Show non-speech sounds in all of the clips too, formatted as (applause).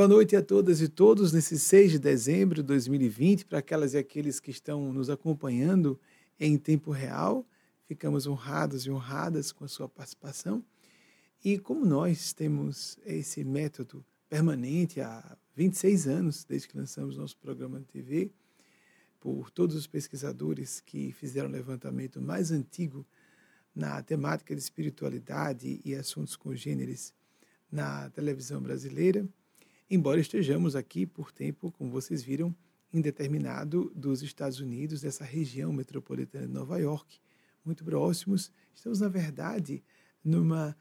Boa noite a todas e todos nesse 6 de dezembro de 2020, para aquelas e aqueles que estão nos acompanhando em tempo real. Ficamos honrados e honradas com a sua participação. E como nós temos esse método permanente há 26 anos, desde que lançamos nosso programa de TV, por todos os pesquisadores que fizeram o levantamento mais antigo na temática de espiritualidade e assuntos congêneres na televisão brasileira, embora estejamos aqui por tempo, como vocês viram, indeterminado dos Estados Unidos, dessa região metropolitana de Nova York, muito próximos. Estamos, na verdade, numa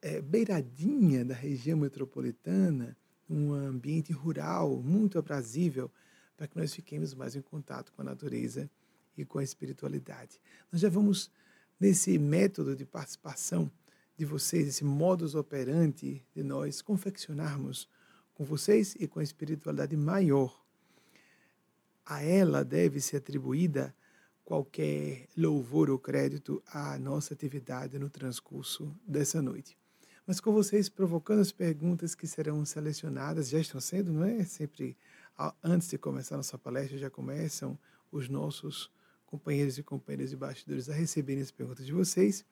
é, beiradinha da região metropolitana, um ambiente rural muito aprazível para que nós fiquemos mais em contato com a natureza e com a espiritualidade. Nós já vamos nesse método de participação de vocês, esse modus operandi de nós confeccionarmos com vocês e com a espiritualidade maior. A ela deve ser atribuída qualquer louvor ou crédito à nossa atividade no transcurso dessa noite. Mas com vocês provocando as perguntas que serão selecionadas, já estão sendo, não é? Sempre antes de começar nossa palestra, já começam os nossos companheiros e companheiras de bastidores a receberem as perguntas de vocês.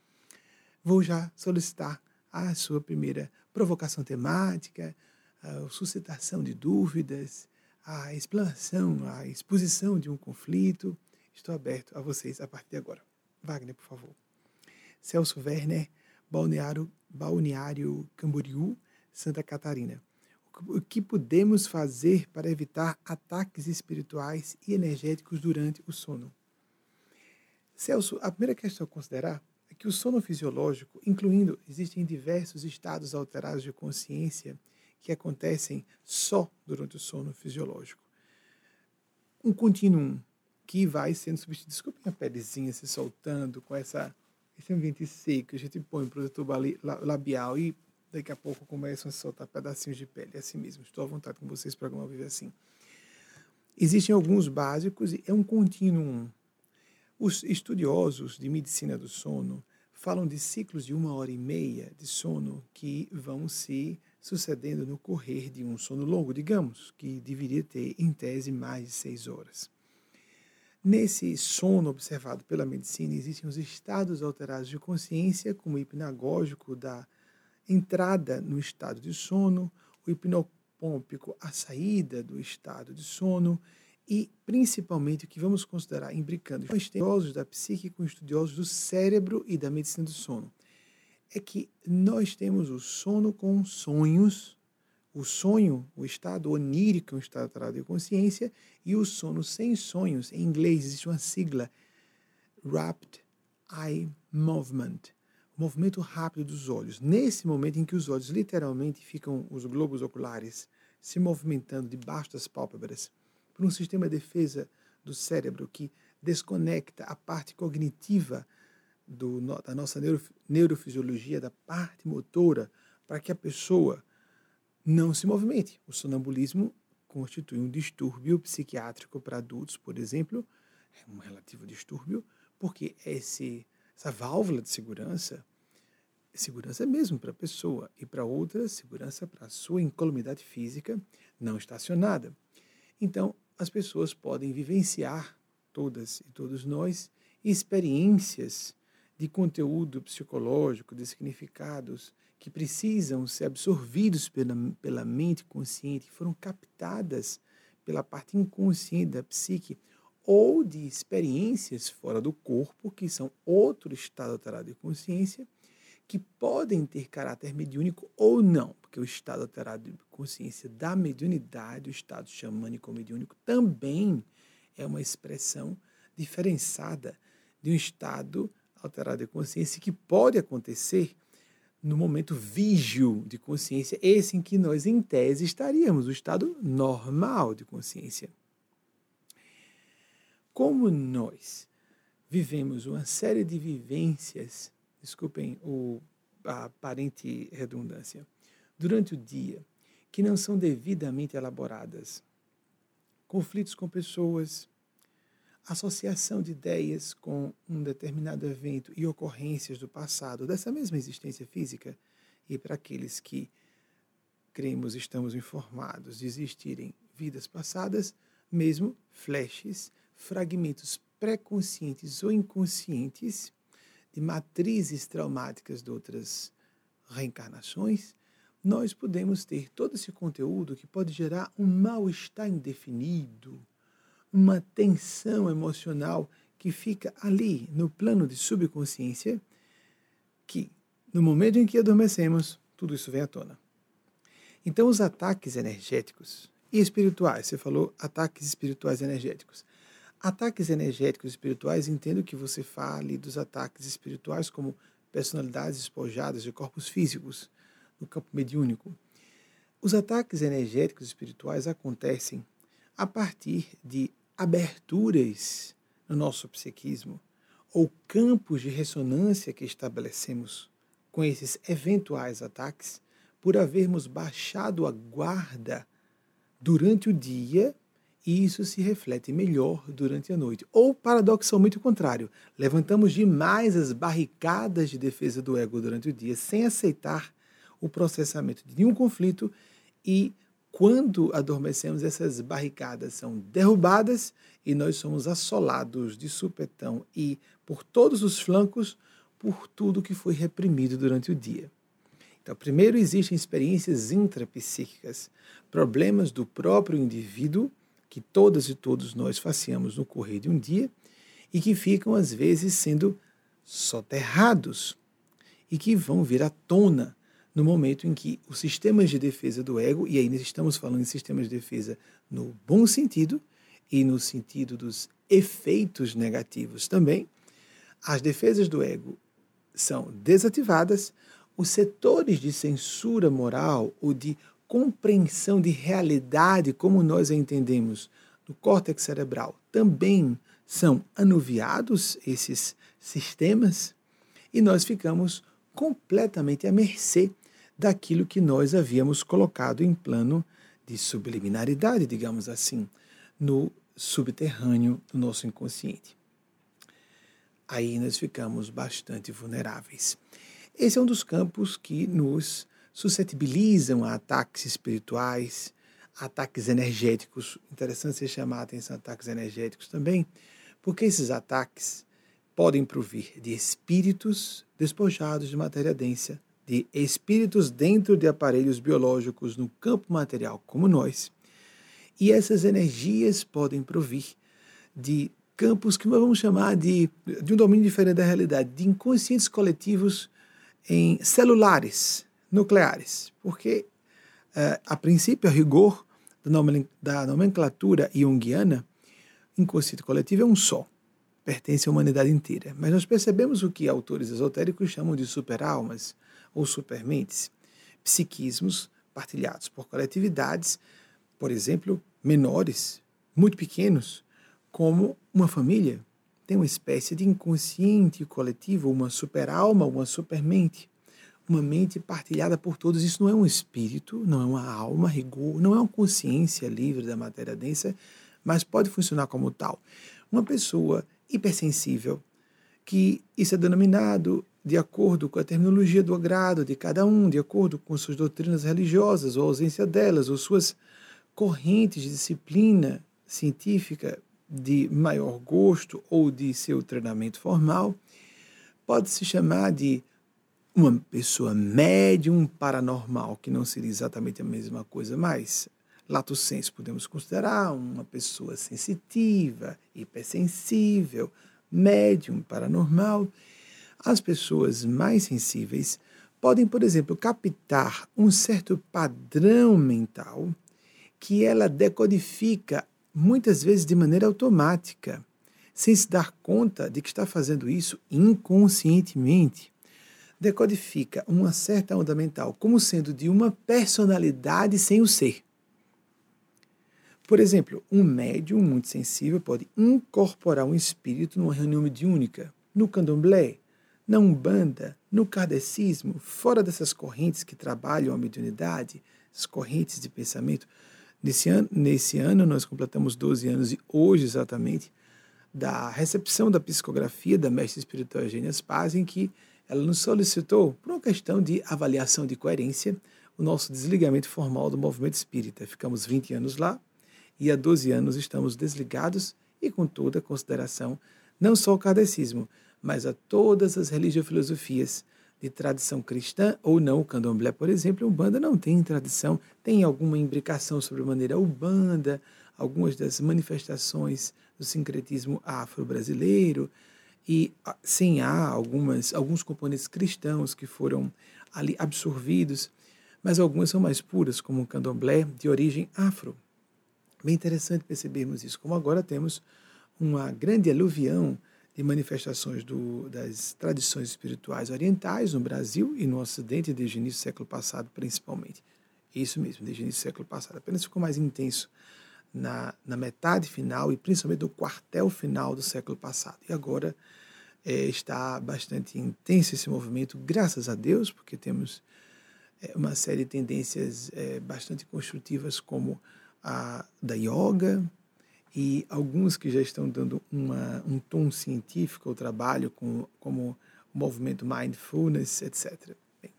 Vou já solicitar a sua primeira provocação temática, a suscitação de dúvidas, a explanação, a exposição de um conflito. Estou aberto a vocês a partir de agora. Wagner, por favor. Celso Werner, Balneário, Balneário Camboriú, Santa Catarina. O que podemos fazer para evitar ataques espirituais e energéticos durante o sono? Celso, a primeira questão a considerar é que o sono fisiológico, incluindo, existem diversos estados alterados de consciência que acontecem só durante o sono fisiológico. Um contínuo que vai sendo substituído. Desculpem a pelezinha se soltando com essa, esse ambiente seco. A gente põe o protetor labial e daqui a pouco começam a soltar pedacinhos de pele. É assim mesmo. Estou à vontade com vocês para viver assim. Existem alguns básicos e é um contínuo. Os estudiosos de medicina do sono falam de ciclos de uma hora e meia de sono que vão se sucedendo no correr de um sono longo, digamos, que deveria ter, em tese, mais de seis horas. Nesse sono observado pela medicina, existem os estados alterados de consciência, como o hipnagógico da entrada no estado de sono, o hipnopômpico, a saída do estado de sono, e principalmente o que vamos considerar imbricando estudiosos da psique com estudiosos do cérebro e da medicina do sono é que nós temos o sono com sonhos, o sonho, o estado onírico, um estado de consciência, e o sono sem sonhos. Em inglês existe uma sigla, Rapid Eye Movement, o movimento rápido dos olhos. Nesse momento em que os olhos literalmente ficam, os globos oculares, se movimentando debaixo das pálpebras, por um sistema de defesa do cérebro que desconecta a parte cognitiva do, da nossa neuro, neurofisiologia, da parte motora, para que a pessoa não se movimente. O sonambulismo constitui um distúrbio psiquiátrico para adultos, por exemplo, é um relativo distúrbio, porque esse, essa válvula de segurança é segurança mesmo para a pessoa e para outra, segurança para a sua incolumidade física não estacionada. Então, as pessoas podem vivenciar, todas e todos nós, experiências de conteúdo psicológico, de significados que precisam ser absorvidos pela, pela mente consciente, que foram captadas pela parte inconsciente da psique, ou de experiências fora do corpo, que são outro estado alterado de consciência, que podem ter caráter mediúnico ou não, porque o estado alterado de consciência da mediunidade, o estado xamânico mediúnico, também é uma expressão diferenciada de um estado alterada de consciência que pode acontecer no momento vígio de consciência, esse em que nós, em tese, estaríamos, o estado normal de consciência. Como nós vivemos uma série de vivências, desculpem o, a aparente redundância, durante o dia, que não são devidamente elaboradas, conflitos com pessoas, associação de ideias com um determinado evento e ocorrências do passado dessa mesma existência física, e para aqueles que cremos, estamos informados de existirem vidas passadas, mesmo flashes, fragmentos pré-conscientes ou inconscientes de matrizes traumáticas de outras reencarnações, nós podemos ter todo esse conteúdo que pode gerar um mal-estar indefinido, uma tensão emocional que fica ali no plano de subconsciência, que no momento em que adormecemos, tudo isso vem à tona. Então, os ataques energéticos e espirituais, você falou ataques espirituais energéticos. Ataques energéticos espirituais, entendo que você fale dos ataques espirituais como personalidades espojadas de corpos físicos no campo mediúnico. Os ataques energéticos espirituais acontecem a partir de aberturas no nosso psiquismo ou campos de ressonância que estabelecemos com esses eventuais ataques por havermos baixado a guarda durante o dia e isso se reflete melhor durante a noite. Ou, paradoxalmente, o contrário, levantamos demais as barricadas de defesa do ego durante o dia sem aceitar o processamento de nenhum conflito e quando adormecemos, essas barricadas são derrubadas e nós somos assolados de supetão e por todos os flancos por tudo que foi reprimido durante o dia. Então, primeiro existem experiências intrapsíquicas, problemas do próprio indivíduo que todas e todos nós faciamos no correr de um dia e que ficam às vezes sendo soterrados e que vão vir à tona no momento em que os sistemas de defesa do ego, e aí nós estamos falando em sistemas de defesa no bom sentido e no sentido dos efeitos negativos também, as defesas do ego são desativadas, os setores de censura moral ou de compreensão de realidade, como nós a entendemos, do córtex cerebral, também são anuviados, esses sistemas, e nós ficamos completamente à mercê daquilo que nós havíamos colocado em plano de subliminaridade, digamos assim, no subterrâneo do nosso inconsciente. Aí nós ficamos bastante vulneráveis. Esse é um dos campos que nos suscetibilizam a ataques espirituais, ataques energéticos. Interessante você chamar a atenção ataques energéticos também, porque esses ataques podem provir de espíritos despojados de matéria densa de espíritos dentro de aparelhos biológicos no campo material, como nós. E essas energias podem provir de campos que nós vamos chamar de, de um domínio diferente da realidade, de inconscientes coletivos em celulares, nucleares. Porque, uh, a princípio, a rigor da nomenclatura junguiana, inconsciente coletivo é um só, pertence à humanidade inteira. Mas nós percebemos o que autores esotéricos chamam de superalmas, ou supermentes, psiquismos partilhados por coletividades, por exemplo, menores, muito pequenos, como uma família. Tem uma espécie de inconsciente coletivo, uma superalma, uma supermente, uma mente partilhada por todos. Isso não é um espírito, não é uma alma, rigor, não é uma consciência livre da matéria densa, mas pode funcionar como tal. Uma pessoa hipersensível, que isso é denominado de acordo com a terminologia do agrado de cada um, de acordo com suas doutrinas religiosas, ou ausência delas, ou suas correntes de disciplina científica de maior gosto ou de seu treinamento formal, pode se chamar de uma pessoa médium paranormal, que não seria exatamente a mesma coisa, mas lato senso podemos considerar uma pessoa sensitiva, hipersensível, médium paranormal. As pessoas mais sensíveis podem, por exemplo, captar um certo padrão mental que ela decodifica muitas vezes de maneira automática, sem se dar conta de que está fazendo isso inconscientemente. Decodifica uma certa onda mental como sendo de uma personalidade sem o ser. Por exemplo, um médium muito sensível pode incorporar um espírito numa reunião mediúnica, no candomblé, na Umbanda, no kardecismo, fora dessas correntes que trabalham a mediunidade, as correntes de pensamento. Nesse ano, nesse ano nós completamos 12 anos e hoje exatamente da recepção da psicografia da mestre espiritual Eugênia Spaz, em que ela nos solicitou, por uma questão de avaliação de coerência, o nosso desligamento formal do movimento espírita. Ficamos 20 anos lá e há 12 anos estamos desligados e com toda consideração, não só ao kardecismo, mas a todas as religiofilosofias de tradição cristã ou não. O candomblé, por exemplo, Umbanda não tem tradição, tem alguma imbricação sobre a maneira Umbanda, algumas das manifestações do sincretismo afro-brasileiro, e ah, sim, há algumas, alguns componentes cristãos que foram ali absorvidos, mas algumas são mais puras, como o candomblé, de origem afro. Bem interessante percebermos isso, como agora temos uma grande aluvião de manifestações do, das tradições espirituais orientais no Brasil e no Ocidente desde o início do século passado, principalmente. Isso mesmo, desde o início do século passado. Apenas ficou mais intenso na, na metade final e principalmente no quartel final do século passado. E agora é, está bastante intenso esse movimento, graças a Deus, porque temos é, uma série de tendências é, bastante construtivas, como a da yoga, e alguns que já estão dando uma, um tom científico ao trabalho, com, como o movimento mindfulness, etc. Bem,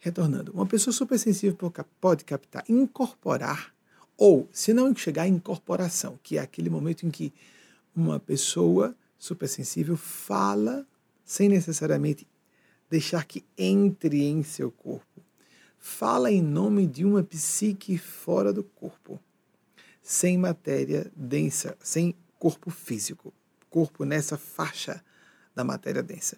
retornando, uma pessoa supersensível pode captar, incorporar, ou, se não chegar à incorporação, que é aquele momento em que uma pessoa supersensível fala sem necessariamente deixar que entre em seu corpo. Fala em nome de uma psique fora do corpo sem matéria densa, sem corpo físico, corpo nessa faixa da matéria densa.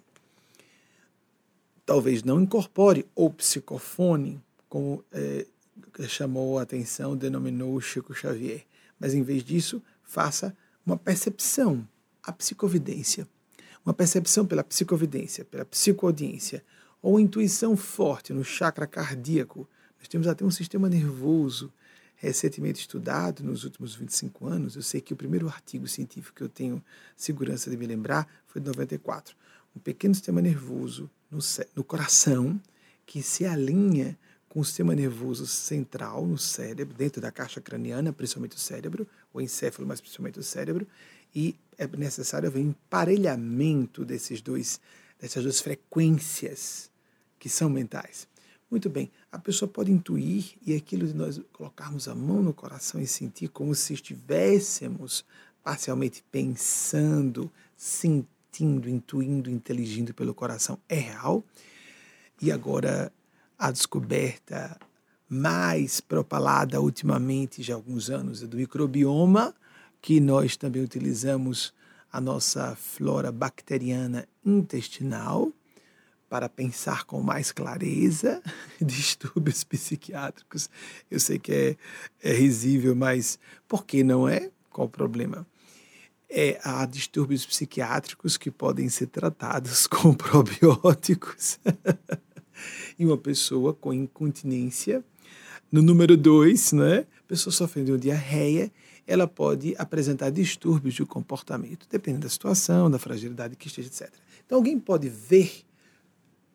Talvez não incorpore ou psicofone, como é, chamou a atenção, denominou Chico Xavier, mas em vez disso, faça uma percepção, a psicovidência. Uma percepção pela psicovidência, pela psicoaudiência, ou intuição forte no chakra cardíaco. Nós temos até um sistema nervoso recentemente estudado nos últimos 25 anos. Eu sei que o primeiro artigo científico que eu tenho segurança de me lembrar foi de 94. Um pequeno sistema nervoso no, no coração que se alinha com o sistema nervoso central no cérebro, dentro da caixa craniana, principalmente o cérebro, o encéfalo, mas principalmente o cérebro, e é necessário haver um emparelhamento desses dois, dessas duas frequências que são mentais. Muito bem, a pessoa pode intuir e aquilo de nós colocarmos a mão no coração e sentir como se estivéssemos parcialmente pensando, sentindo, intuindo, inteligindo pelo coração é real. E agora a descoberta mais propalada ultimamente, já há alguns anos, é do microbioma, que nós também utilizamos a nossa flora bacteriana intestinal para pensar com mais clareza, (laughs) distúrbios psiquiátricos. Eu sei que é, é risível, mas por que não é? Qual o problema? É, há distúrbios psiquiátricos que podem ser tratados (laughs) com probióticos. e uma pessoa com incontinência, no número dois, né? pessoa sofrendo de diarreia, ela pode apresentar distúrbios de comportamento, dependendo da situação, da fragilidade que esteja, etc. Então, alguém pode ver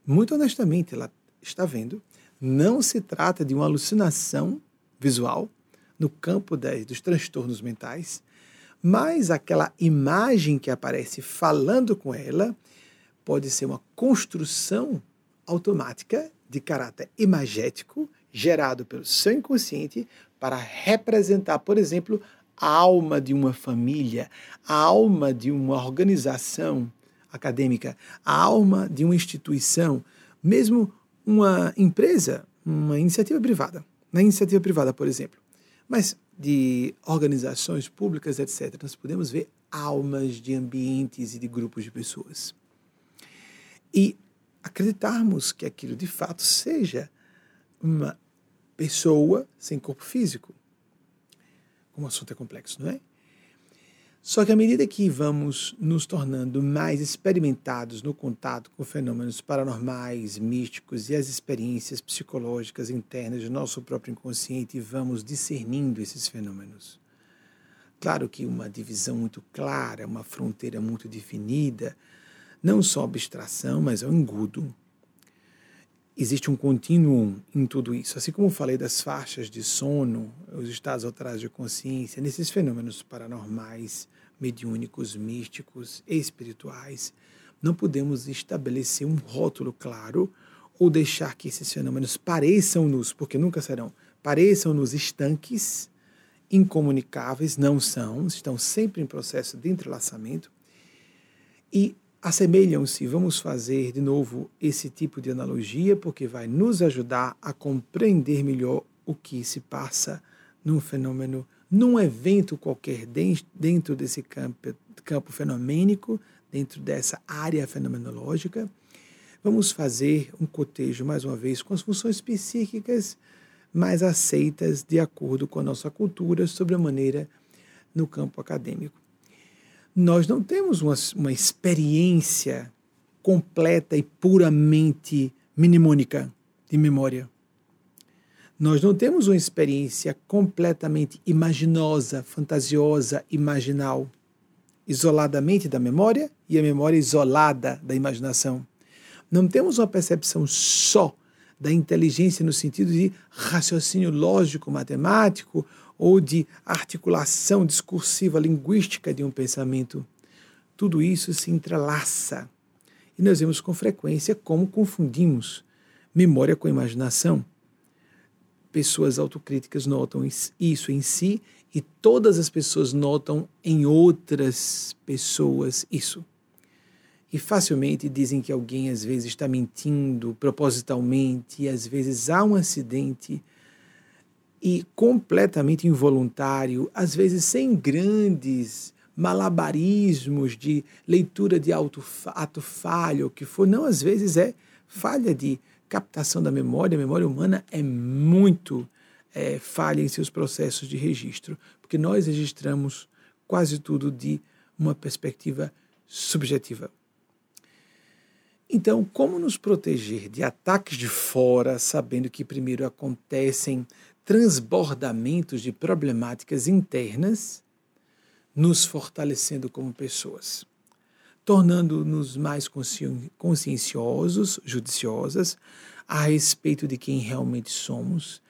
muito honestamente, ela está vendo, não se trata de uma alucinação visual no campo das, dos transtornos mentais, mas aquela imagem que aparece falando com ela pode ser uma construção automática de caráter imagético gerado pelo seu inconsciente para representar, por exemplo, a alma de uma família, a alma de uma organização, acadêmica, a alma de uma instituição, mesmo uma empresa, uma iniciativa privada. Na iniciativa privada, por exemplo, mas de organizações públicas, etc., nós podemos ver almas de ambientes e de grupos de pessoas. E acreditarmos que aquilo de fato seja uma pessoa sem corpo físico. Como o assunto é complexo, não é? Só que à medida que vamos nos tornando mais experimentados no contato com fenômenos paranormais, místicos e as experiências psicológicas internas do nosso próprio inconsciente, vamos discernindo esses fenômenos. Claro que uma divisão muito clara, uma fronteira muito definida, não só abstração, mas é um engudo. Existe um contínuo em tudo isso. Assim como falei das faixas de sono, os estados alterados de consciência, nesses fenômenos paranormais, mediúnicos, místicos, espirituais, não podemos estabelecer um rótulo claro ou deixar que esses fenômenos pareçam-nos, porque nunca serão, pareçam-nos estanques, incomunicáveis, não são, estão sempre em processo de entrelaçamento e assemelham-se. Vamos fazer de novo esse tipo de analogia, porque vai nos ajudar a compreender melhor o que se passa num fenômeno, num evento qualquer dentro desse campo, campo fenomênico, dentro dessa área fenomenológica. Vamos fazer um cotejo, mais uma vez, com as funções psíquicas mais aceitas de acordo com a nossa cultura sobre a maneira no campo acadêmico. Nós não temos uma, uma experiência completa e puramente mnemônica de memória. Nós não temos uma experiência completamente imaginosa, fantasiosa, imaginal, isoladamente da memória e a memória isolada da imaginação. Não temos uma percepção só da inteligência no sentido de raciocínio lógico matemático ou de articulação discursiva linguística de um pensamento. Tudo isso se entrelaça. E nós vemos com frequência como confundimos memória com imaginação. Pessoas autocríticas notam isso em si e todas as pessoas notam em outras pessoas isso. E facilmente dizem que alguém às vezes está mentindo propositalmente, e às vezes há um acidente e completamente involuntário, às vezes sem grandes malabarismos de leitura de auto, ato falho, que for, não, às vezes é falha de captação da memória, a memória humana é muito é, falha em seus processos de registro, porque nós registramos quase tudo de uma perspectiva subjetiva. Então, como nos proteger de ataques de fora, sabendo que primeiro acontecem transbordamentos de problemáticas internas, nos fortalecendo como pessoas, tornando-nos mais conscienciosos, judiciosas a respeito de quem realmente somos,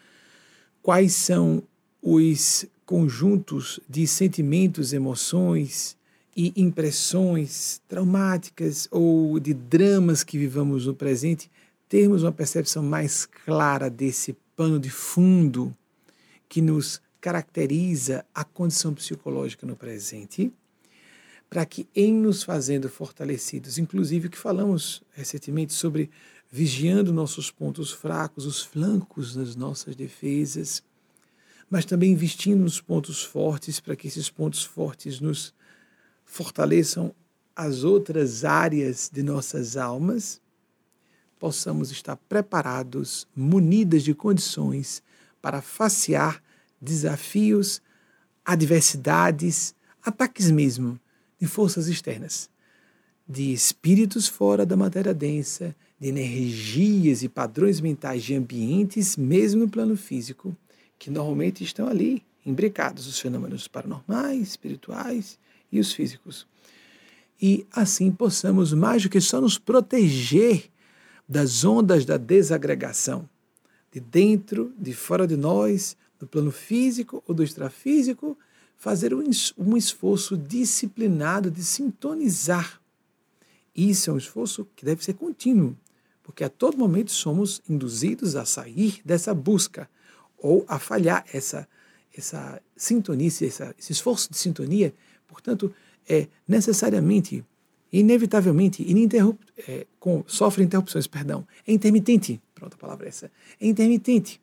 quais são os conjuntos de sentimentos, emoções, e impressões traumáticas ou de dramas que vivamos no presente, termos uma percepção mais clara desse pano de fundo que nos caracteriza a condição psicológica no presente, para que, em nos fazendo fortalecidos, inclusive o que falamos recentemente sobre vigiando nossos pontos fracos, os flancos das nossas defesas, mas também investindo nos pontos fortes, para que esses pontos fortes nos fortaleçam as outras áreas de nossas almas, possamos estar preparados, munidas de condições para facear desafios, adversidades, ataques mesmo de forças externas, de espíritos fora da matéria densa, de energias e padrões mentais de ambientes, mesmo no plano físico, que normalmente estão ali, imbricados, os fenômenos paranormais, espirituais, e os físicos. E assim possamos mais do que só nos proteger das ondas da desagregação, de dentro, de fora de nós, do plano físico ou do extrafísico, fazer um esforço disciplinado de sintonizar. Isso é um esforço que deve ser contínuo, porque a todo momento somos induzidos a sair dessa busca ou a falhar essa, essa sintonia, essa, esse esforço de sintonia Portanto, é necessariamente, inevitavelmente, ininterrup é, com, sofre interrupções, perdão, é intermitente. Pronto, a palavra é essa. É intermitente.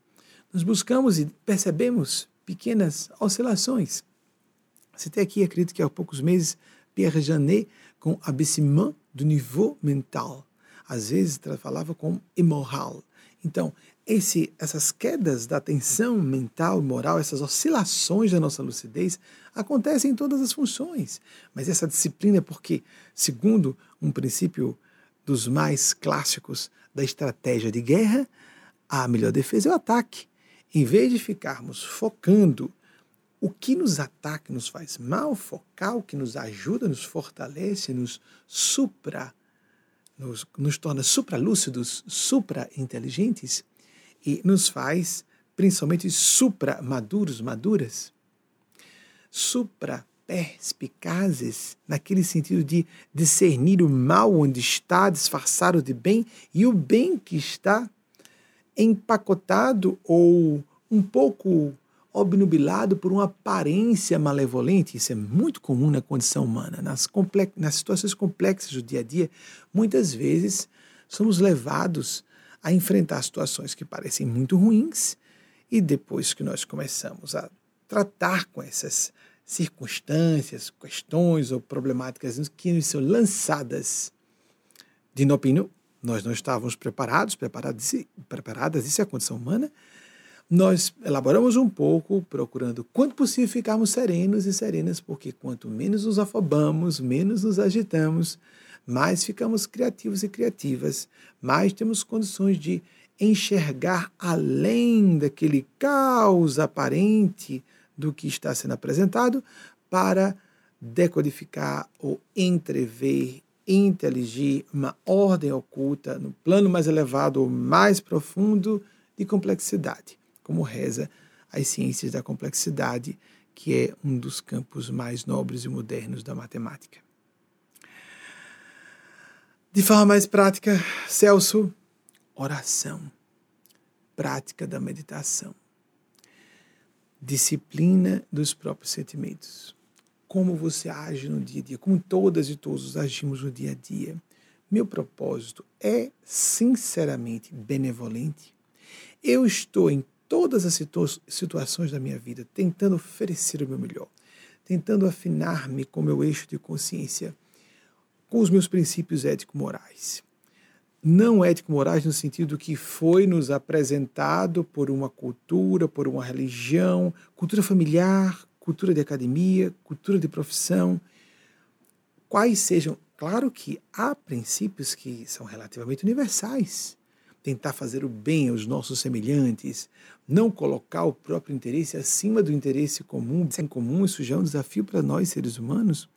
Nós buscamos e percebemos pequenas oscilações. Citei aqui, acredito que há poucos meses, Pierre Janet com abaissement do nível mental. Às vezes falava com immoral. Então, esse, essas quedas da atenção mental e moral, essas oscilações da nossa lucidez, acontecem em todas as funções. Mas essa disciplina é porque, segundo um princípio dos mais clássicos da estratégia de guerra, a melhor defesa é o ataque. Em vez de ficarmos focando o que nos ataca, nos faz mal, focar o que nos ajuda, nos fortalece, nos supra, nos, nos torna supralúcidos, supra-inteligentes, e nos faz principalmente supra-maduros, maduras, supra perspicazes, naquele sentido de discernir o mal onde está, disfarçar o de bem, e o bem que está empacotado ou um pouco obnubilado por uma aparência malevolente. Isso é muito comum na condição humana. Nas, nas situações complexas do dia a dia, muitas vezes somos levados a enfrentar situações que parecem muito ruins e depois que nós começamos a tratar com essas circunstâncias, questões ou problemáticas que nos são lançadas de inopino, nós não estávamos preparados, preparadas, isso é a condição humana, nós elaboramos um pouco, procurando, quanto possível, ficarmos serenos e serenas, porque quanto menos nos afobamos, menos nos agitamos, mais ficamos criativos e criativas, mais temos condições de enxergar além daquele caos aparente do que está sendo apresentado, para decodificar ou entrever, inteligir uma ordem oculta no plano mais elevado ou mais profundo de complexidade como reza as ciências da complexidade, que é um dos campos mais nobres e modernos da matemática. De forma mais prática, Celso, oração, prática da meditação, disciplina dos próprios sentimentos. Como você age no dia a dia, como todas e todos agimos no dia a dia. Meu propósito é sinceramente benevolente. Eu estou em todas as situa situações da minha vida, tentando oferecer o meu melhor, tentando afinar-me com meu eixo de consciência, com os meus princípios ético-morais. Não ético-morais no sentido que foi nos apresentado por uma cultura, por uma religião, cultura familiar, cultura de academia, cultura de profissão. Quais sejam. Claro que há princípios que são relativamente universais tentar fazer o bem aos nossos semelhantes, não colocar o próprio interesse acima do interesse comum, sem comum, isso já é um desafio para nós seres humanos.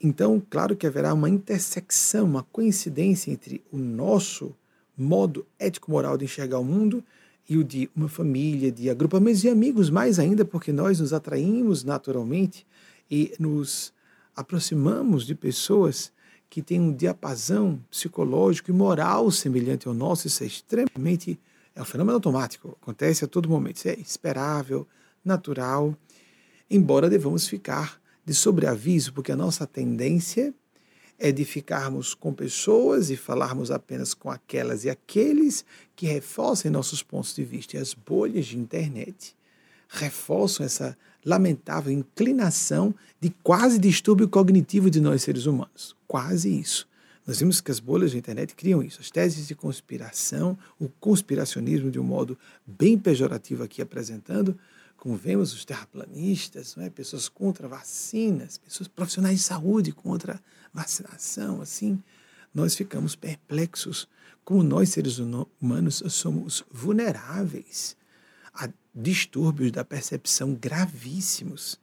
Então, claro que haverá uma intersecção, uma coincidência entre o nosso modo ético-moral de enxergar o mundo e o de uma família, de agrupamentos de amigos, mais ainda porque nós nos atraímos naturalmente e nos aproximamos de pessoas que tem um diapasão psicológico e moral semelhante ao nosso, isso é extremamente. É um fenômeno automático, acontece a todo momento, isso é esperável, natural, embora devamos ficar de sobreaviso, porque a nossa tendência é de ficarmos com pessoas e falarmos apenas com aquelas e aqueles que reforcem nossos pontos de vista. E as bolhas de internet reforçam essa lamentável inclinação de quase distúrbio cognitivo de nós seres humanos. Quase isso. Nós vimos que as bolhas da internet criam isso. As teses de conspiração, o conspiracionismo de um modo bem pejorativo aqui apresentando, como vemos os terraplanistas, não é? pessoas contra vacinas, pessoas profissionais de saúde contra vacinação, assim, nós ficamos perplexos. Como nós, seres humanos, somos vulneráveis a distúrbios da percepção gravíssimos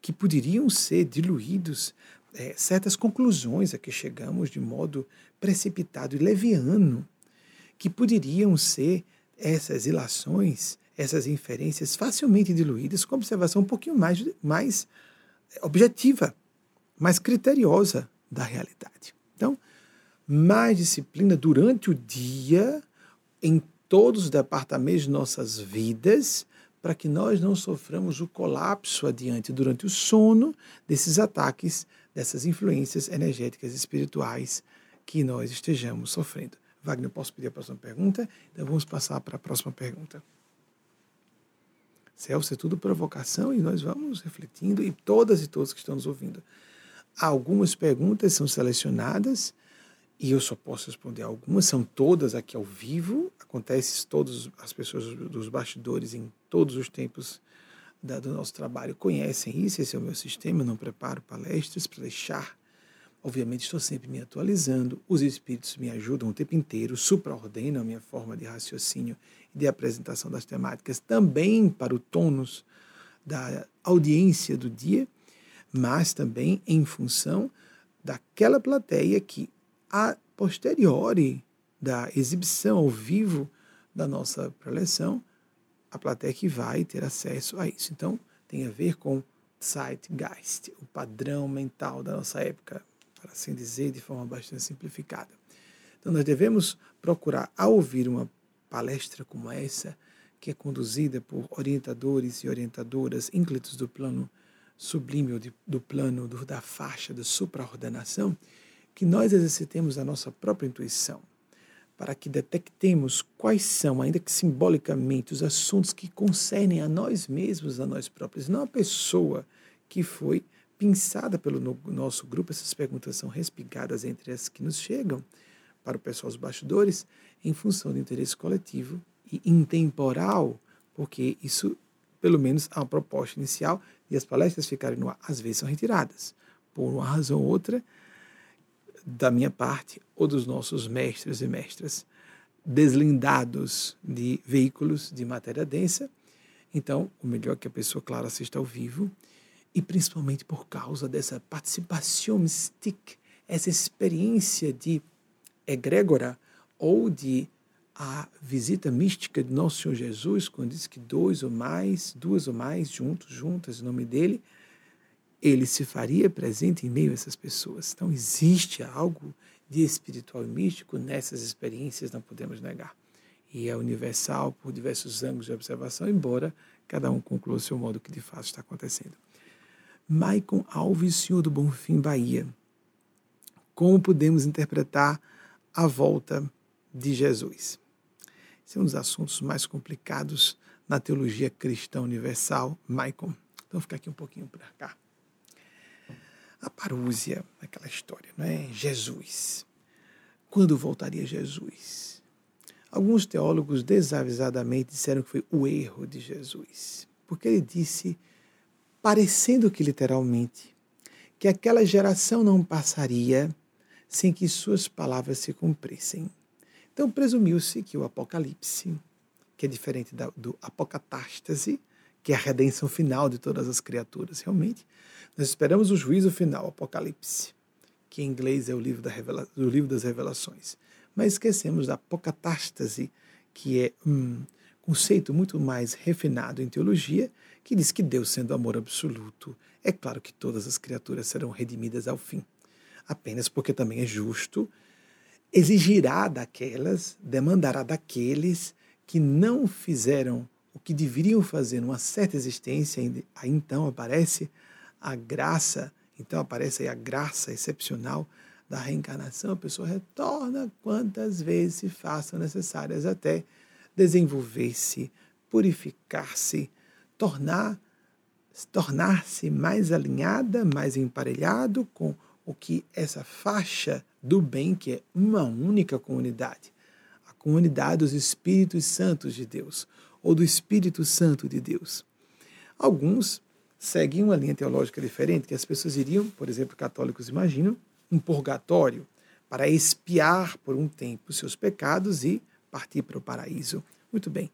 que poderiam ser diluídos é, certas conclusões a que chegamos de modo precipitado e leviano, que poderiam ser essas ilações, essas inferências facilmente diluídas com observação um pouquinho mais, mais objetiva, mais criteriosa da realidade. Então, mais disciplina durante o dia, em todos os departamentos de nossas vidas, para que nós não soframos o colapso adiante durante o sono desses ataques, dessas influências energéticas espirituais que nós estejamos sofrendo. Wagner, posso pedir a próxima pergunta? Então vamos passar para a próxima pergunta. Celso, é tudo provocação e nós vamos refletindo, e todas e todos que estão nos ouvindo. Algumas perguntas são selecionadas e eu só posso responder algumas, são todas aqui ao vivo, acontece todas as pessoas dos bastidores em todos os tempos da, do nosso trabalho conhecem isso, esse é o meu sistema, eu não preparo palestras para deixar. Obviamente estou sempre me atualizando, os espíritos me ajudam o tempo inteiro, supraordenam a minha forma de raciocínio e de apresentação das temáticas, também para o tônus da audiência do dia, mas também em função daquela plateia que a posteriori da exibição ao vivo da nossa preleção, a plateia que vai ter acesso a isso. Então, tem a ver com Zeitgeist, o padrão mental da nossa época, para assim dizer, de forma bastante simplificada. Então, nós devemos procurar, ao ouvir uma palestra como essa, que é conduzida por orientadores e orientadoras ínclitos do plano sublime, ou de, do plano do, da faixa da supraordenação, que nós exercitemos a nossa própria intuição, para que detectemos quais são, ainda que simbolicamente, os assuntos que concernem a nós mesmos, a nós próprios, não a pessoa que foi pensada pelo nosso grupo. Essas perguntas são respigadas entre as que nos chegam para o pessoal dos bastidores, em função do interesse coletivo e intemporal, porque isso, pelo menos, uma proposta inicial, e as palestras ficarem no ar, às vezes são retiradas, por uma razão ou outra, da minha parte ou dos nossos mestres e mestras, deslindados de veículos de matéria densa. Então, o melhor é que a pessoa, claro, assista ao vivo, e principalmente por causa dessa participação mística, essa experiência de egrégora ou de a visita mística de Nosso Senhor Jesus, quando diz que dois ou mais, duas ou mais, juntos, juntas, em nome dele, ele se faria presente em meio a essas pessoas. Então, existe algo de espiritual e místico nessas experiências, não podemos negar. E é universal por diversos ângulos de observação, embora cada um conclua o seu modo que de fato está acontecendo. Maicon Alves, senhor do Bonfim, Bahia. Como podemos interpretar a volta de Jesus? Esse é um dos assuntos mais complicados na teologia cristã universal, Maicon. Então, vou ficar aqui um pouquinho para cá a parúzia, aquela história, não é? Jesus. Quando voltaria Jesus? Alguns teólogos desavisadamente disseram que foi o erro de Jesus, porque ele disse, parecendo que literalmente, que aquela geração não passaria sem que suas palavras se cumprissem. Então presumiu-se que o Apocalipse, que é diferente do apocatástase, que é a redenção final de todas as criaturas, realmente, nós esperamos o juízo final, Apocalipse, que em inglês é o livro, da revela o livro das revelações. Mas esquecemos da apocatástase, que é um conceito muito mais refinado em teologia, que diz que Deus, sendo amor absoluto, é claro que todas as criaturas serão redimidas ao fim. Apenas porque também é justo, exigirá daquelas, demandará daqueles que não fizeram o que deveriam fazer numa certa existência, aí então aparece a graça, então aparece aí a graça excepcional da reencarnação, a pessoa retorna quantas vezes se façam necessárias até desenvolver-se, purificar-se, tornar tornar-se mais alinhada, mais emparelhado com o que essa faixa do bem, que é uma única comunidade, a comunidade dos Espíritos Santos de Deus, ou do Espírito Santo de Deus. Alguns seguem uma linha teológica diferente, que as pessoas iriam, por exemplo, católicos imaginam, um purgatório para expiar por um tempo seus pecados e partir para o paraíso. Muito bem.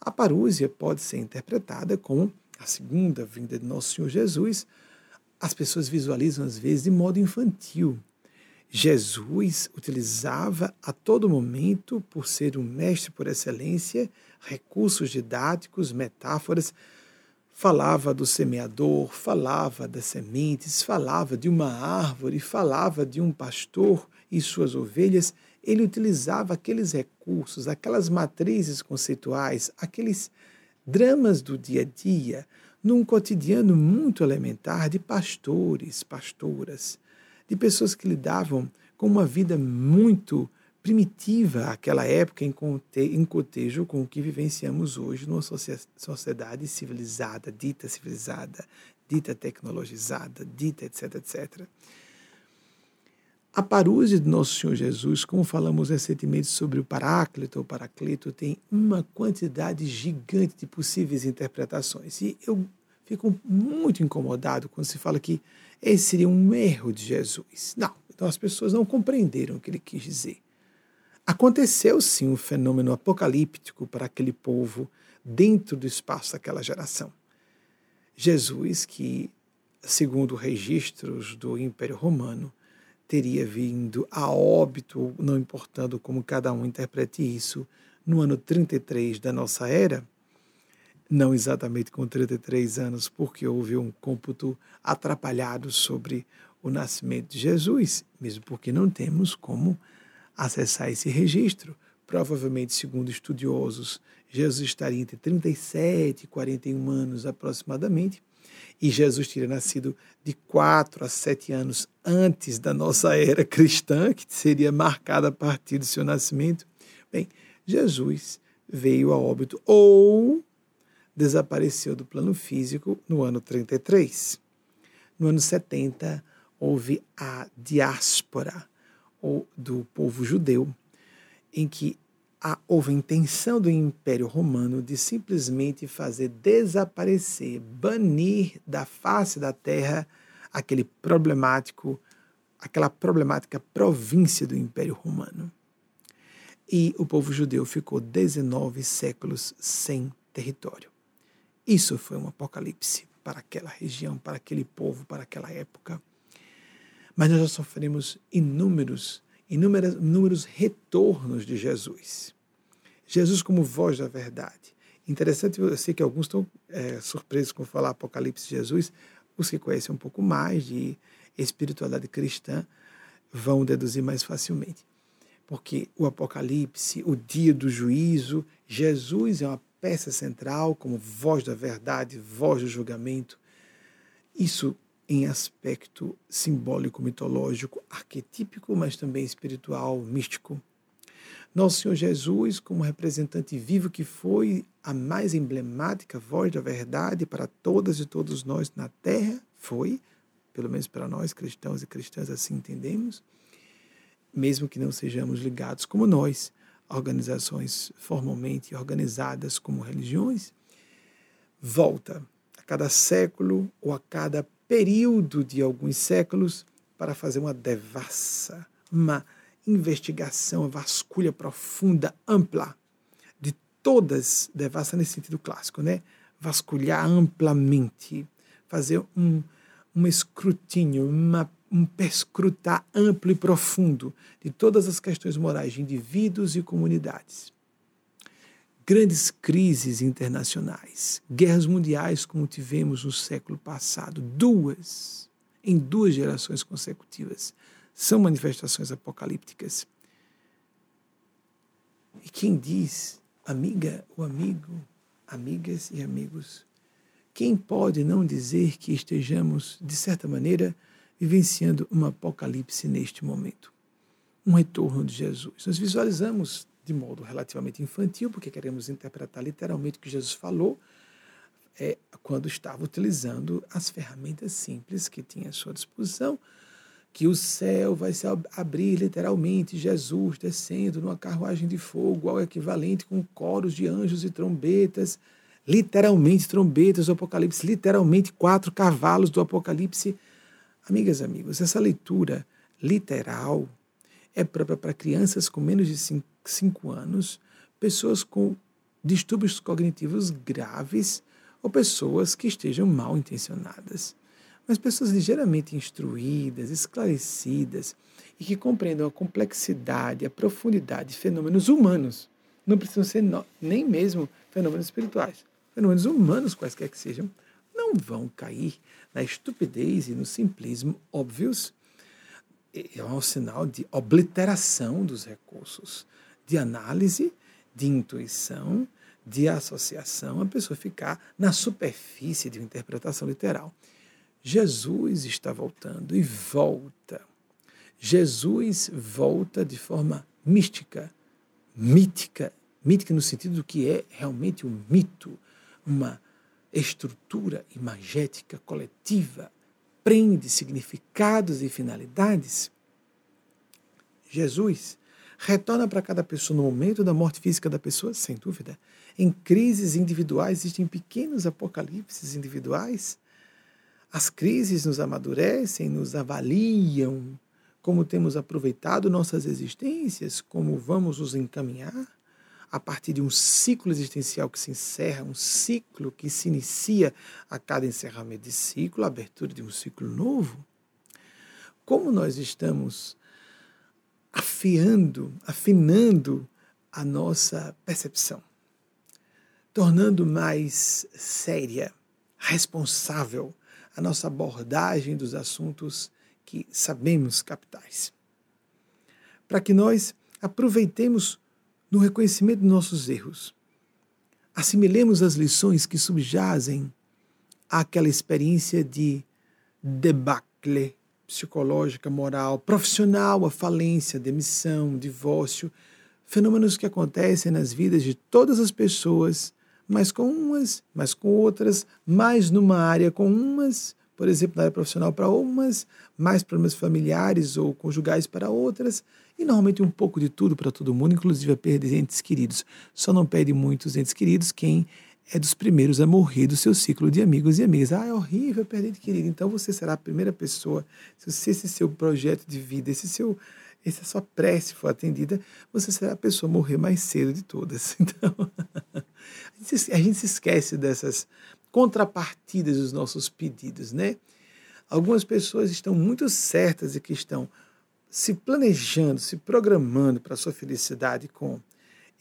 A parúzia pode ser interpretada como a segunda vinda de Nosso Senhor Jesus. As pessoas visualizam, às vezes, de modo infantil. Jesus utilizava a todo momento, por ser um mestre por excelência, recursos didáticos, metáforas, falava do semeador, falava das sementes, falava de uma árvore, falava de um pastor e suas ovelhas. Ele utilizava aqueles recursos, aquelas matrizes conceituais, aqueles dramas do dia a dia, num cotidiano muito elementar de pastores, pastoras, de pessoas que lidavam com uma vida muito primitiva àquela época em, em cotejo com o que vivenciamos hoje numa sociedade civilizada, dita civilizada, dita tecnologizada, dita etc, etc. A parúzia de Nosso Senhor Jesus, como falamos recentemente sobre o Paráclito ou Paraclito, tem uma quantidade gigante de possíveis interpretações. E eu fico muito incomodado quando se fala que esse seria um erro de Jesus. Não, então as pessoas não compreenderam o que ele quis dizer. Aconteceu sim um fenômeno apocalíptico para aquele povo dentro do espaço daquela geração. Jesus, que, segundo registros do Império Romano, teria vindo a óbito, não importando como cada um interprete isso, no ano 33 da nossa era, não exatamente com 33 anos, porque houve um cômputo atrapalhado sobre o nascimento de Jesus, mesmo porque não temos como acessar esse registro. Provavelmente, segundo estudiosos, Jesus estaria entre 37 e 41 anos aproximadamente, e Jesus teria nascido de 4 a 7 anos antes da nossa era cristã, que seria marcada a partir do seu nascimento. Bem, Jesus veio a óbito ou desapareceu do plano físico no ano 33. No ano 70, houve a diáspora ou do povo judeu, em que houve a intenção do Império Romano de simplesmente fazer desaparecer, banir da face da terra aquele problemático, aquela problemática província do Império Romano. E o povo judeu ficou 19 séculos sem território. Isso foi um apocalipse para aquela região, para aquele povo, para aquela época. Mas nós já sofremos inúmeros, inúmeros, inúmeros retornos de Jesus. Jesus como voz da verdade. Interessante, eu sei que alguns estão é, surpresos com falar Apocalipse de Jesus, os que conhecem um pouco mais de espiritualidade cristã vão deduzir mais facilmente. Porque o Apocalipse, o dia do juízo, Jesus é uma peça central, como voz da verdade, voz do julgamento. Isso em aspecto simbólico, mitológico, arquetípico, mas também espiritual, místico. Nosso Senhor Jesus, como representante vivo que foi a mais emblemática voz da verdade para todas e todos nós na terra, foi, pelo menos para nós cristãos e cristãs assim entendemos, mesmo que não sejamos ligados como nós organizações formalmente organizadas como religiões, volta a cada século ou a cada período de alguns séculos para fazer uma devassa, uma investigação, uma vasculha profunda, ampla, de todas, devassa nesse sentido clássico, né? Vasculhar amplamente, fazer um, um escrutínio, uma um perscrutar amplo e profundo de todas as questões morais de indivíduos e comunidades. Grandes crises internacionais, guerras mundiais como tivemos no século passado, duas, em duas gerações consecutivas, são manifestações apocalípticas. E quem diz, amiga ou amigo, amigas e amigos, quem pode não dizer que estejamos, de certa maneira, vivenciando um apocalipse neste momento. Um retorno de Jesus. Nós visualizamos de modo relativamente infantil, porque queremos interpretar literalmente o que Jesus falou é, quando estava utilizando as ferramentas simples que tinha à sua disposição, que o céu vai se abrir literalmente, Jesus descendo numa carruagem de fogo, ao equivalente com coros de anjos e trombetas, literalmente trombetas do Apocalipse, literalmente quatro cavalos do Apocalipse Amigas e amigos, essa leitura literal é própria para crianças com menos de 5 anos, pessoas com distúrbios cognitivos graves ou pessoas que estejam mal intencionadas. Mas pessoas ligeiramente instruídas, esclarecidas e que compreendam a complexidade, a profundidade de fenômenos humanos. Não precisam ser nem mesmo fenômenos espirituais, fenômenos humanos quaisquer que sejam, não vão cair na estupidez e no simplismo óbvios. É um sinal de obliteração dos recursos de análise, de intuição, de associação, a pessoa ficar na superfície de uma interpretação literal. Jesus está voltando e volta. Jesus volta de forma mística, mítica, mítica no sentido do que é realmente um mito, uma estrutura imagética coletiva prende significados e finalidades, Jesus retorna para cada pessoa no momento da morte física da pessoa, sem dúvida. Em crises individuais existem pequenos apocalipses individuais. As crises nos amadurecem, nos avaliam como temos aproveitado nossas existências, como vamos nos encaminhar a partir de um ciclo existencial que se encerra, um ciclo que se inicia a cada encerramento de ciclo, a abertura de um ciclo novo, como nós estamos afiando, afinando a nossa percepção. tornando mais séria, responsável a nossa abordagem dos assuntos que sabemos capitais. Para que nós aproveitemos no reconhecimento de nossos erros, assimilemos as lições que subjazem àquela experiência de debacle psicológica, moral, profissional, a falência, demissão, divórcio, fenômenos que acontecem nas vidas de todas as pessoas, mas com umas, mas com outras, mais numa área com umas, por exemplo, na área profissional para umas, mais problemas familiares ou conjugais para outras, e normalmente um pouco de tudo para todo mundo, inclusive a perda de entes queridos. Só não perde muitos entes queridos quem é dos primeiros a morrer do seu ciclo de amigos e amigas. Ah, é horrível perder ente querido. Então você será a primeira pessoa, se esse seu projeto de vida, esse seu essa sua prece for atendida, você será a pessoa a morrer mais cedo de todas. (laughs) Então, a gente, a gente se esquece dessas contrapartidas dos nossos pedidos, né? Algumas pessoas estão muito certas e que estão se planejando, se programando para a sua felicidade com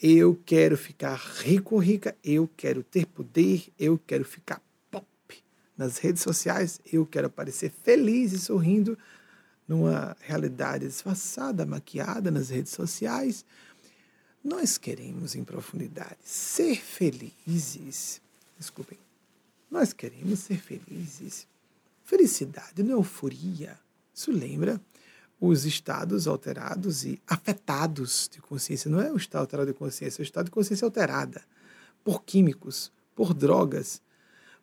eu quero ficar rico ou rica, eu quero ter poder, eu quero ficar pop nas redes sociais, eu quero aparecer feliz e sorrindo numa realidade disfarçada, maquiada nas redes sociais. Nós queremos em profundidade ser felizes. Desculpem. Nós queremos ser felizes. Felicidade não é euforia. Isso lembra os estados alterados e afetados de consciência. Não é o estado alterado de consciência, é o estado de consciência alterada por químicos, por drogas,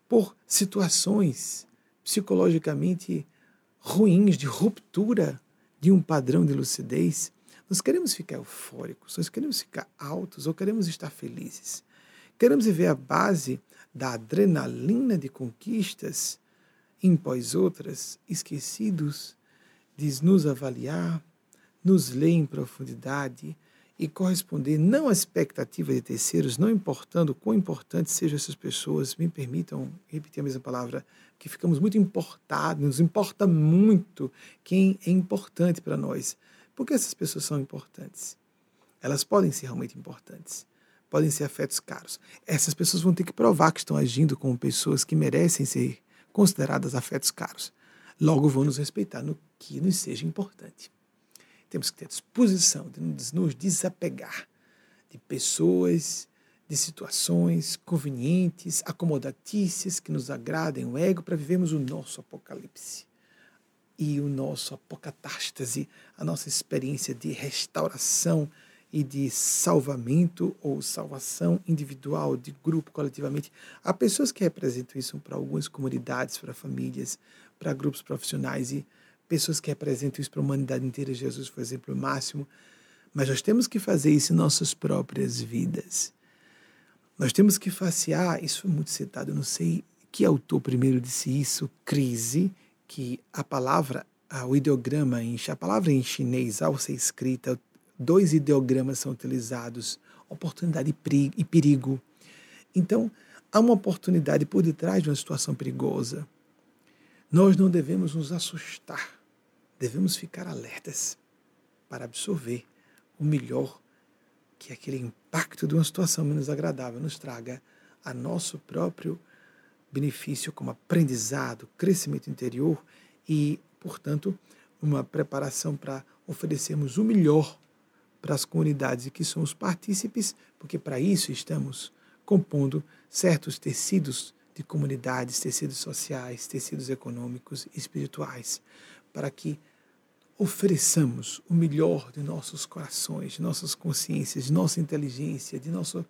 por situações psicologicamente ruins, de ruptura de um padrão de lucidez. Nós queremos ficar eufóricos, nós queremos ficar altos ou queremos estar felizes. Queremos viver a base da adrenalina de conquistas, em pós outras, esquecidos de nos avaliar, nos ler em profundidade e corresponder não à expectativa de terceiros, não importando quão importantes sejam essas pessoas, me permitam repetir a mesma palavra, que ficamos muito importados, nos importa muito quem é importante para nós. Porque essas pessoas são importantes. Elas podem ser realmente importantes podem ser afetos caros. Essas pessoas vão ter que provar que estão agindo como pessoas que merecem ser consideradas afetos caros. Logo vão nos respeitar no que nos seja importante. Temos que ter disposição de nos desapegar de pessoas, de situações convenientes, acomodatícias que nos agradem o ego para vivermos o nosso apocalipse e o nosso apocatástase, a nossa experiência de restauração e de salvamento ou salvação individual, de grupo, coletivamente. Há pessoas que representam isso para algumas comunidades, para famílias, para grupos profissionais e pessoas que representam isso para a humanidade inteira. Jesus foi exemplo máximo. Mas nós temos que fazer isso em nossas próprias vidas. Nós temos que facear, isso foi muito citado, eu não sei que autor primeiro disse isso, crise, que a palavra, o ideograma, a palavra em chinês, ao ser escrita, dois ideogramas são utilizados, oportunidade e perigo. Então, há uma oportunidade por detrás de uma situação perigosa. Nós não devemos nos assustar, devemos ficar alertas para absorver o melhor que aquele impacto de uma situação menos agradável nos traga a nosso próprio benefício como aprendizado, crescimento interior e, portanto, uma preparação para oferecermos o melhor para as comunidades que somos partícipes, porque para isso estamos compondo certos tecidos de comunidades, tecidos sociais, tecidos econômicos e espirituais, para que ofereçamos o melhor de nossos corações, de nossas consciências, de nossa inteligência, de nosso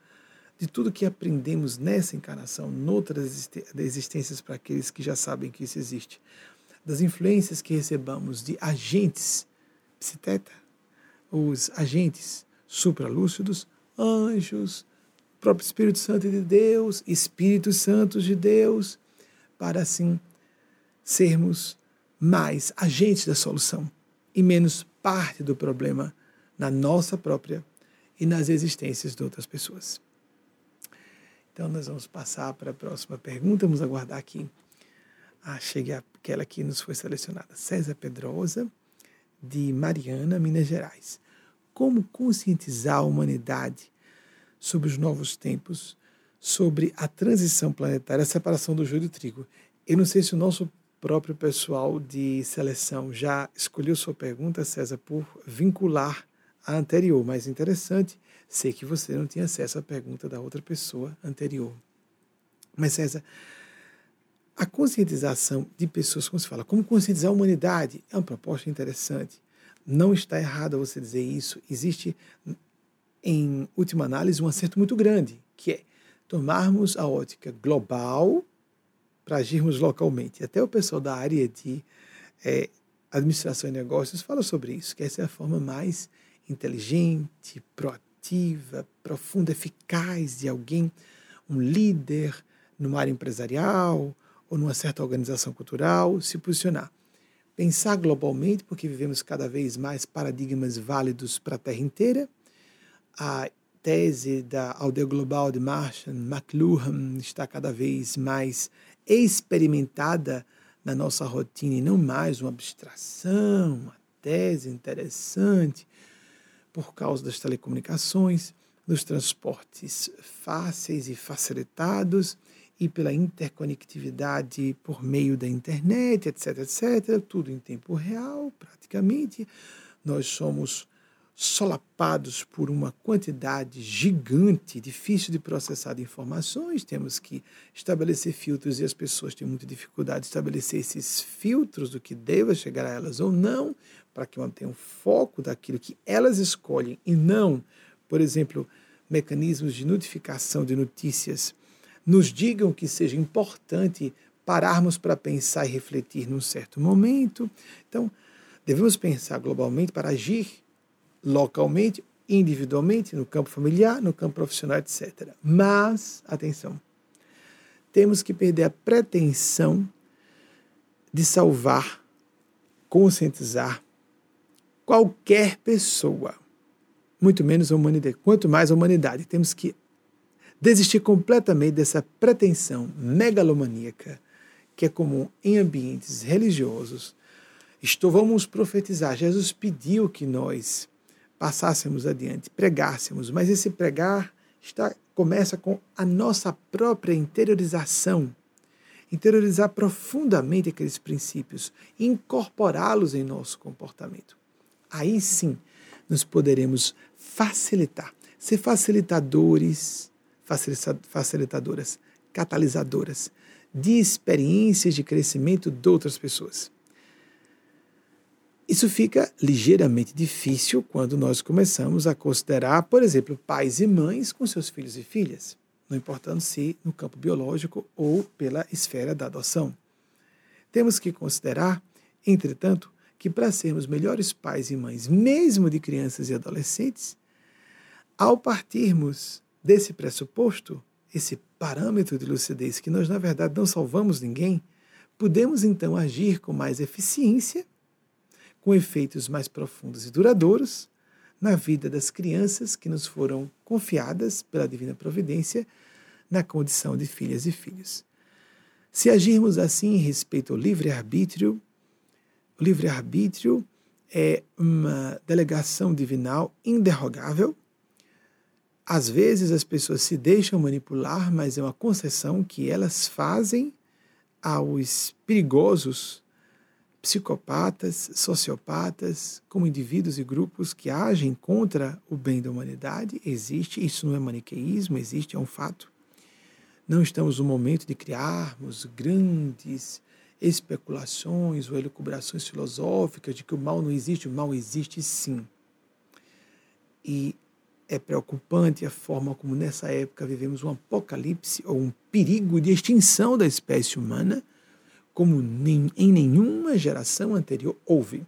de tudo que aprendemos nessa encarnação, noutras existências para aqueles que já sabem que isso existe, das influências que recebamos de agentes, psiteta, os agentes supralúcidos, anjos, próprio Espírito Santo de Deus, Espíritos Santos de Deus, para assim sermos mais agentes da solução e menos parte do problema na nossa própria e nas existências de outras pessoas. Então, nós vamos passar para a próxima pergunta. Vamos aguardar aqui. Ah, chegue aquela que nos foi selecionada. César Pedrosa, de Mariana, Minas Gerais como conscientizar a humanidade sobre os novos tempos, sobre a transição planetária, a separação do joio do trigo. Eu não sei se o nosso próprio pessoal de seleção já escolheu sua pergunta, César, por vincular a anterior, mas interessante, sei que você não tinha acesso à pergunta da outra pessoa anterior. Mas, César, a conscientização de pessoas, como se fala, como conscientizar a humanidade, é uma proposta interessante. Não está errado você dizer isso. Existe, em última análise, um acerto muito grande, que é tomarmos a ótica global para agirmos localmente. Até o pessoal da área de é, administração e negócios fala sobre isso, que essa é a forma mais inteligente, proativa, profunda, eficaz de alguém, um líder numa área empresarial ou numa certa organização cultural, se posicionar. Pensar globalmente, porque vivemos cada vez mais paradigmas válidos para a Terra inteira. A tese da aldeia global de Marshall McLuhan está cada vez mais experimentada na nossa rotina e não mais uma abstração, uma tese interessante por causa das telecomunicações, dos transportes fáceis e facilitados e pela interconectividade por meio da internet, etc, etc, tudo em tempo real, praticamente. Nós somos solapados por uma quantidade gigante, difícil de processar de informações, temos que estabelecer filtros e as pessoas têm muita dificuldade de estabelecer esses filtros do que deva chegar a elas ou não, para que mantenham foco daquilo que elas escolhem e não, por exemplo, mecanismos de notificação de notícias nos digam que seja importante pararmos para pensar e refletir num certo momento. Então, devemos pensar globalmente para agir localmente, individualmente, no campo familiar, no campo profissional, etc. Mas, atenção, temos que perder a pretensão de salvar, conscientizar qualquer pessoa, muito menos a humanidade, quanto mais a humanidade. Temos que desistir completamente dessa pretensão megalomaníaca que é comum em ambientes religiosos. Estou, vamos profetizar. Jesus pediu que nós passássemos adiante, pregássemos, mas esse pregar está, começa com a nossa própria interiorização. Interiorizar profundamente aqueles princípios, incorporá-los em nosso comportamento. Aí sim nos poderemos facilitar, ser facilitadores, facilitadoras, catalisadoras de experiências de crescimento de outras pessoas. Isso fica ligeiramente difícil quando nós começamos a considerar, por exemplo, pais e mães com seus filhos e filhas, não importando se no campo biológico ou pela esfera da adoção. Temos que considerar, entretanto, que para sermos melhores pais e mães, mesmo de crianças e adolescentes, ao partirmos desse pressuposto, esse parâmetro de lucidez que nós, na verdade, não salvamos ninguém, podemos então agir com mais eficiência com efeitos mais profundos e duradouros na vida das crianças que nos foram confiadas pela divina providência na condição de filhas e filhos. Se agirmos assim em respeito ao livre-arbítrio, o livre-arbítrio é uma delegação divinal inderrogável. Às vezes as pessoas se deixam manipular, mas é uma concessão que elas fazem aos perigosos psicopatas, sociopatas, como indivíduos e grupos que agem contra o bem da humanidade. Existe, isso não é maniqueísmo, existe, é um fato. Não estamos no momento de criarmos grandes especulações ou elucubrações filosóficas de que o mal não existe, o mal existe sim. E é preocupante a forma como nessa época vivemos um apocalipse ou um perigo de extinção da espécie humana como nem, em nenhuma geração anterior houve.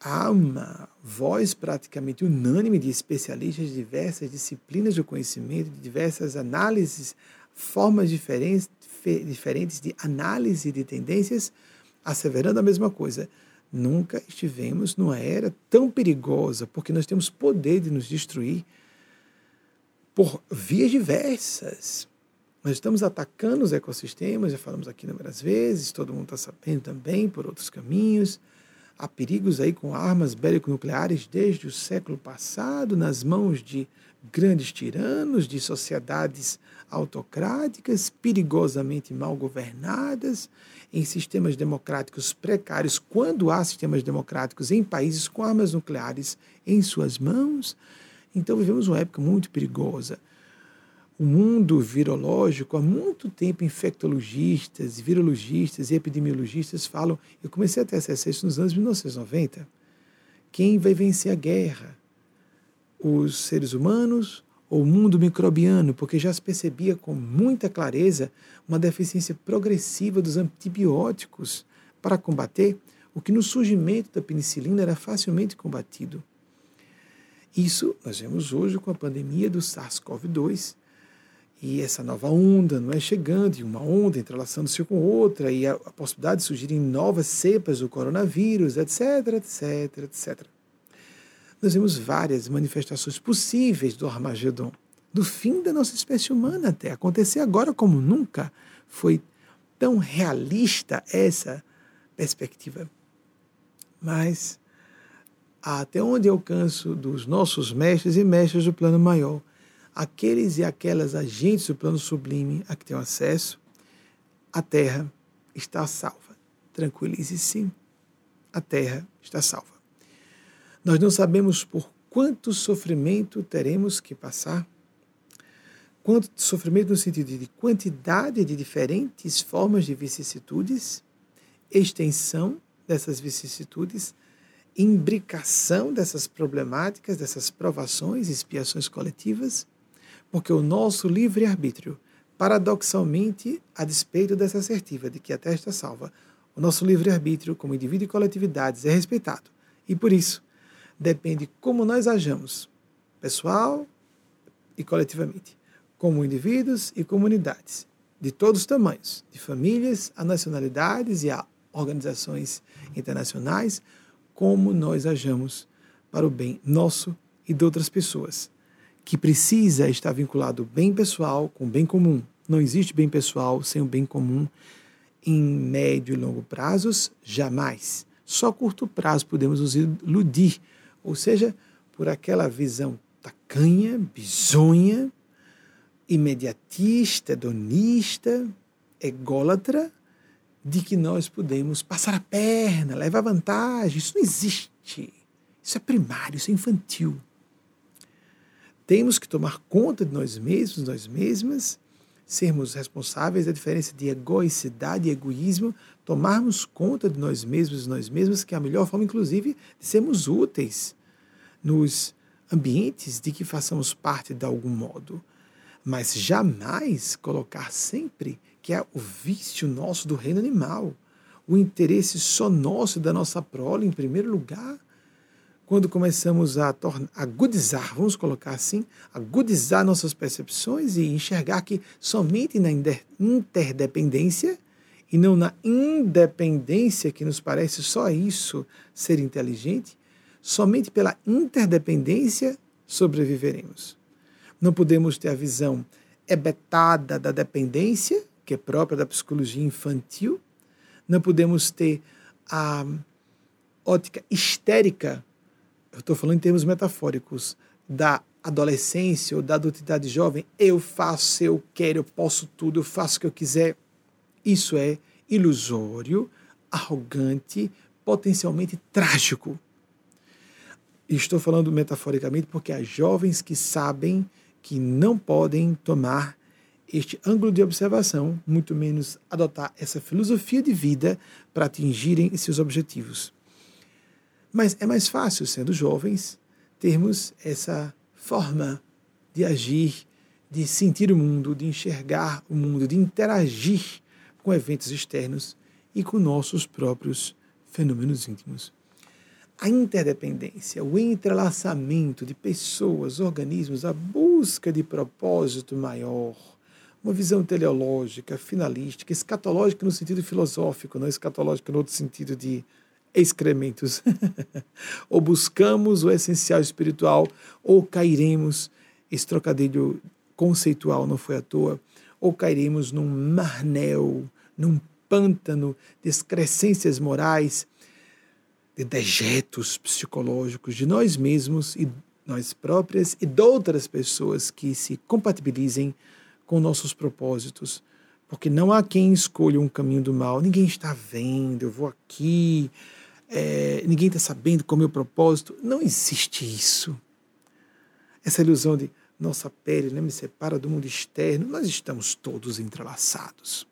Há uma voz praticamente unânime de especialistas de diversas disciplinas do conhecimento, de diversas análises, formas diferentes, diferentes de análise de tendências, asseverando a mesma coisa. Nunca estivemos numa era tão perigosa, porque nós temos poder de nos destruir por vias diversas. Nós estamos atacando os ecossistemas, já falamos aqui inúmeras vezes, todo mundo está sabendo também por outros caminhos. Há perigos aí com armas bélico-nucleares desde o século passado, nas mãos de grandes tiranos, de sociedades autocráticas, perigosamente mal governadas, em sistemas democráticos precários, quando há sistemas democráticos em países com armas nucleares em suas mãos. Então vivemos uma época muito perigosa. O mundo virológico, há muito tempo, infectologistas, virologistas e epidemiologistas falam. Eu comecei a ter acesso a isso nos anos 1990. Quem vai vencer a guerra? Os seres humanos ou o mundo microbiano, porque já se percebia com muita clareza uma deficiência progressiva dos antibióticos para combater o que no surgimento da penicilina era facilmente combatido. Isso nós vemos hoje com a pandemia do SARS-CoV-2 e essa nova onda não é chegando, e uma onda entrelaçando-se com outra, e a, a possibilidade de surgirem novas cepas do coronavírus, etc, etc, etc nós vemos várias manifestações possíveis do Armagedon, do fim da nossa espécie humana até acontecer agora como nunca foi tão realista essa perspectiva. Mas até onde alcanço dos nossos mestres e mestres do plano maior, aqueles e aquelas agentes do plano sublime a que tenho acesso, a Terra está salva. Tranquilize-se, a Terra está salva. Nós não sabemos por quanto sofrimento teremos que passar. Quanto sofrimento no sentido de quantidade de diferentes formas de vicissitudes, extensão dessas vicissitudes, imbricação dessas problemáticas, dessas provações, expiações coletivas, porque o nosso livre-arbítrio, paradoxalmente, a despeito dessa assertiva de que a está salva, o nosso livre-arbítrio, como indivíduo e coletividades, é respeitado. E por isso, depende como nós ajamos, pessoal e coletivamente, como indivíduos e comunidades, de todos os tamanhos, de famílias a nacionalidades e a organizações internacionais, como nós ajamos para o bem nosso e de outras pessoas, que precisa estar vinculado bem pessoal com bem comum. Não existe bem pessoal sem o bem comum em médio e longo prazos, jamais. Só curto prazo podemos nos iludir ou seja, por aquela visão tacanha, bizonha, imediatista, hedonista, ególatra, de que nós podemos passar a perna, levar vantagem. Isso não existe. Isso é primário, isso é infantil. Temos que tomar conta de nós mesmos, nós mesmas, sermos responsáveis da diferença de egoicidade e egoísmo, tomarmos conta de nós mesmos nós mesmas, que é a melhor forma, inclusive, de sermos úteis nos ambientes de que façamos parte de algum modo. Mas jamais colocar sempre que é o vício nosso do reino animal, o interesse só nosso da nossa prole em primeiro lugar. Quando começamos a agudizar, vamos colocar assim, agudizar nossas percepções e enxergar que somente na interdependência e não na independência, que nos parece só isso ser inteligente, somente pela interdependência sobreviveremos. Não podemos ter a visão ebetada da dependência, que é própria da psicologia infantil. Não podemos ter a ótica histérica, eu estou falando em termos metafóricos, da adolescência ou da adultidade jovem. Eu faço, eu quero, eu posso tudo, eu faço o que eu quiser. Isso é ilusório, arrogante, potencialmente trágico. estou falando metaforicamente porque há jovens que sabem que não podem tomar este ângulo de observação, muito menos adotar essa filosofia de vida para atingirem seus objetivos. Mas é mais fácil, sendo jovens, termos essa forma de agir, de sentir o mundo, de enxergar o mundo, de interagir com eventos externos e com nossos próprios fenômenos íntimos. A interdependência, o entrelaçamento de pessoas, organismos, a busca de propósito maior, uma visão teleológica, finalística, escatológica no sentido filosófico, não escatológica no outro sentido de excrementos. (laughs) ou buscamos o essencial espiritual, ou cairemos, esse trocadilho conceitual não foi à toa, ou cairemos num marnel num pântano de excrescências morais, de dejetos psicológicos de nós mesmos e nós próprias e de outras pessoas que se compatibilizem com nossos propósitos. Porque não há quem escolha um caminho do mal. Ninguém está vendo, eu vou aqui, é, ninguém está sabendo qual é o meu propósito. Não existe isso. Essa ilusão de nossa pele né, me separa do mundo externo. Nós estamos todos entrelaçados.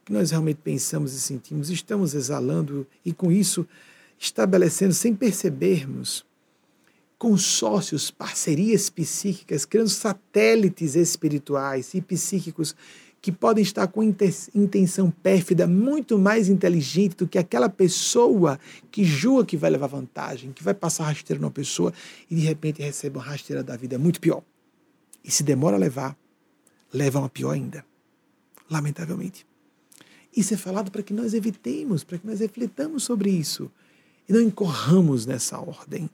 O que nós realmente pensamos e sentimos, estamos exalando e com isso estabelecendo sem percebermos consórcios, parcerias psíquicas, criando satélites espirituais e psíquicos que podem estar com intenção pérfida muito mais inteligente do que aquela pessoa que julga que vai levar vantagem, que vai passar rasteira numa pessoa e de repente recebe uma rasteira da vida muito pior. E se demora a levar, leva uma pior ainda. Lamentavelmente. Isso é falado para que nós evitemos, para que nós reflitamos sobre isso e não incorramos nessa ordem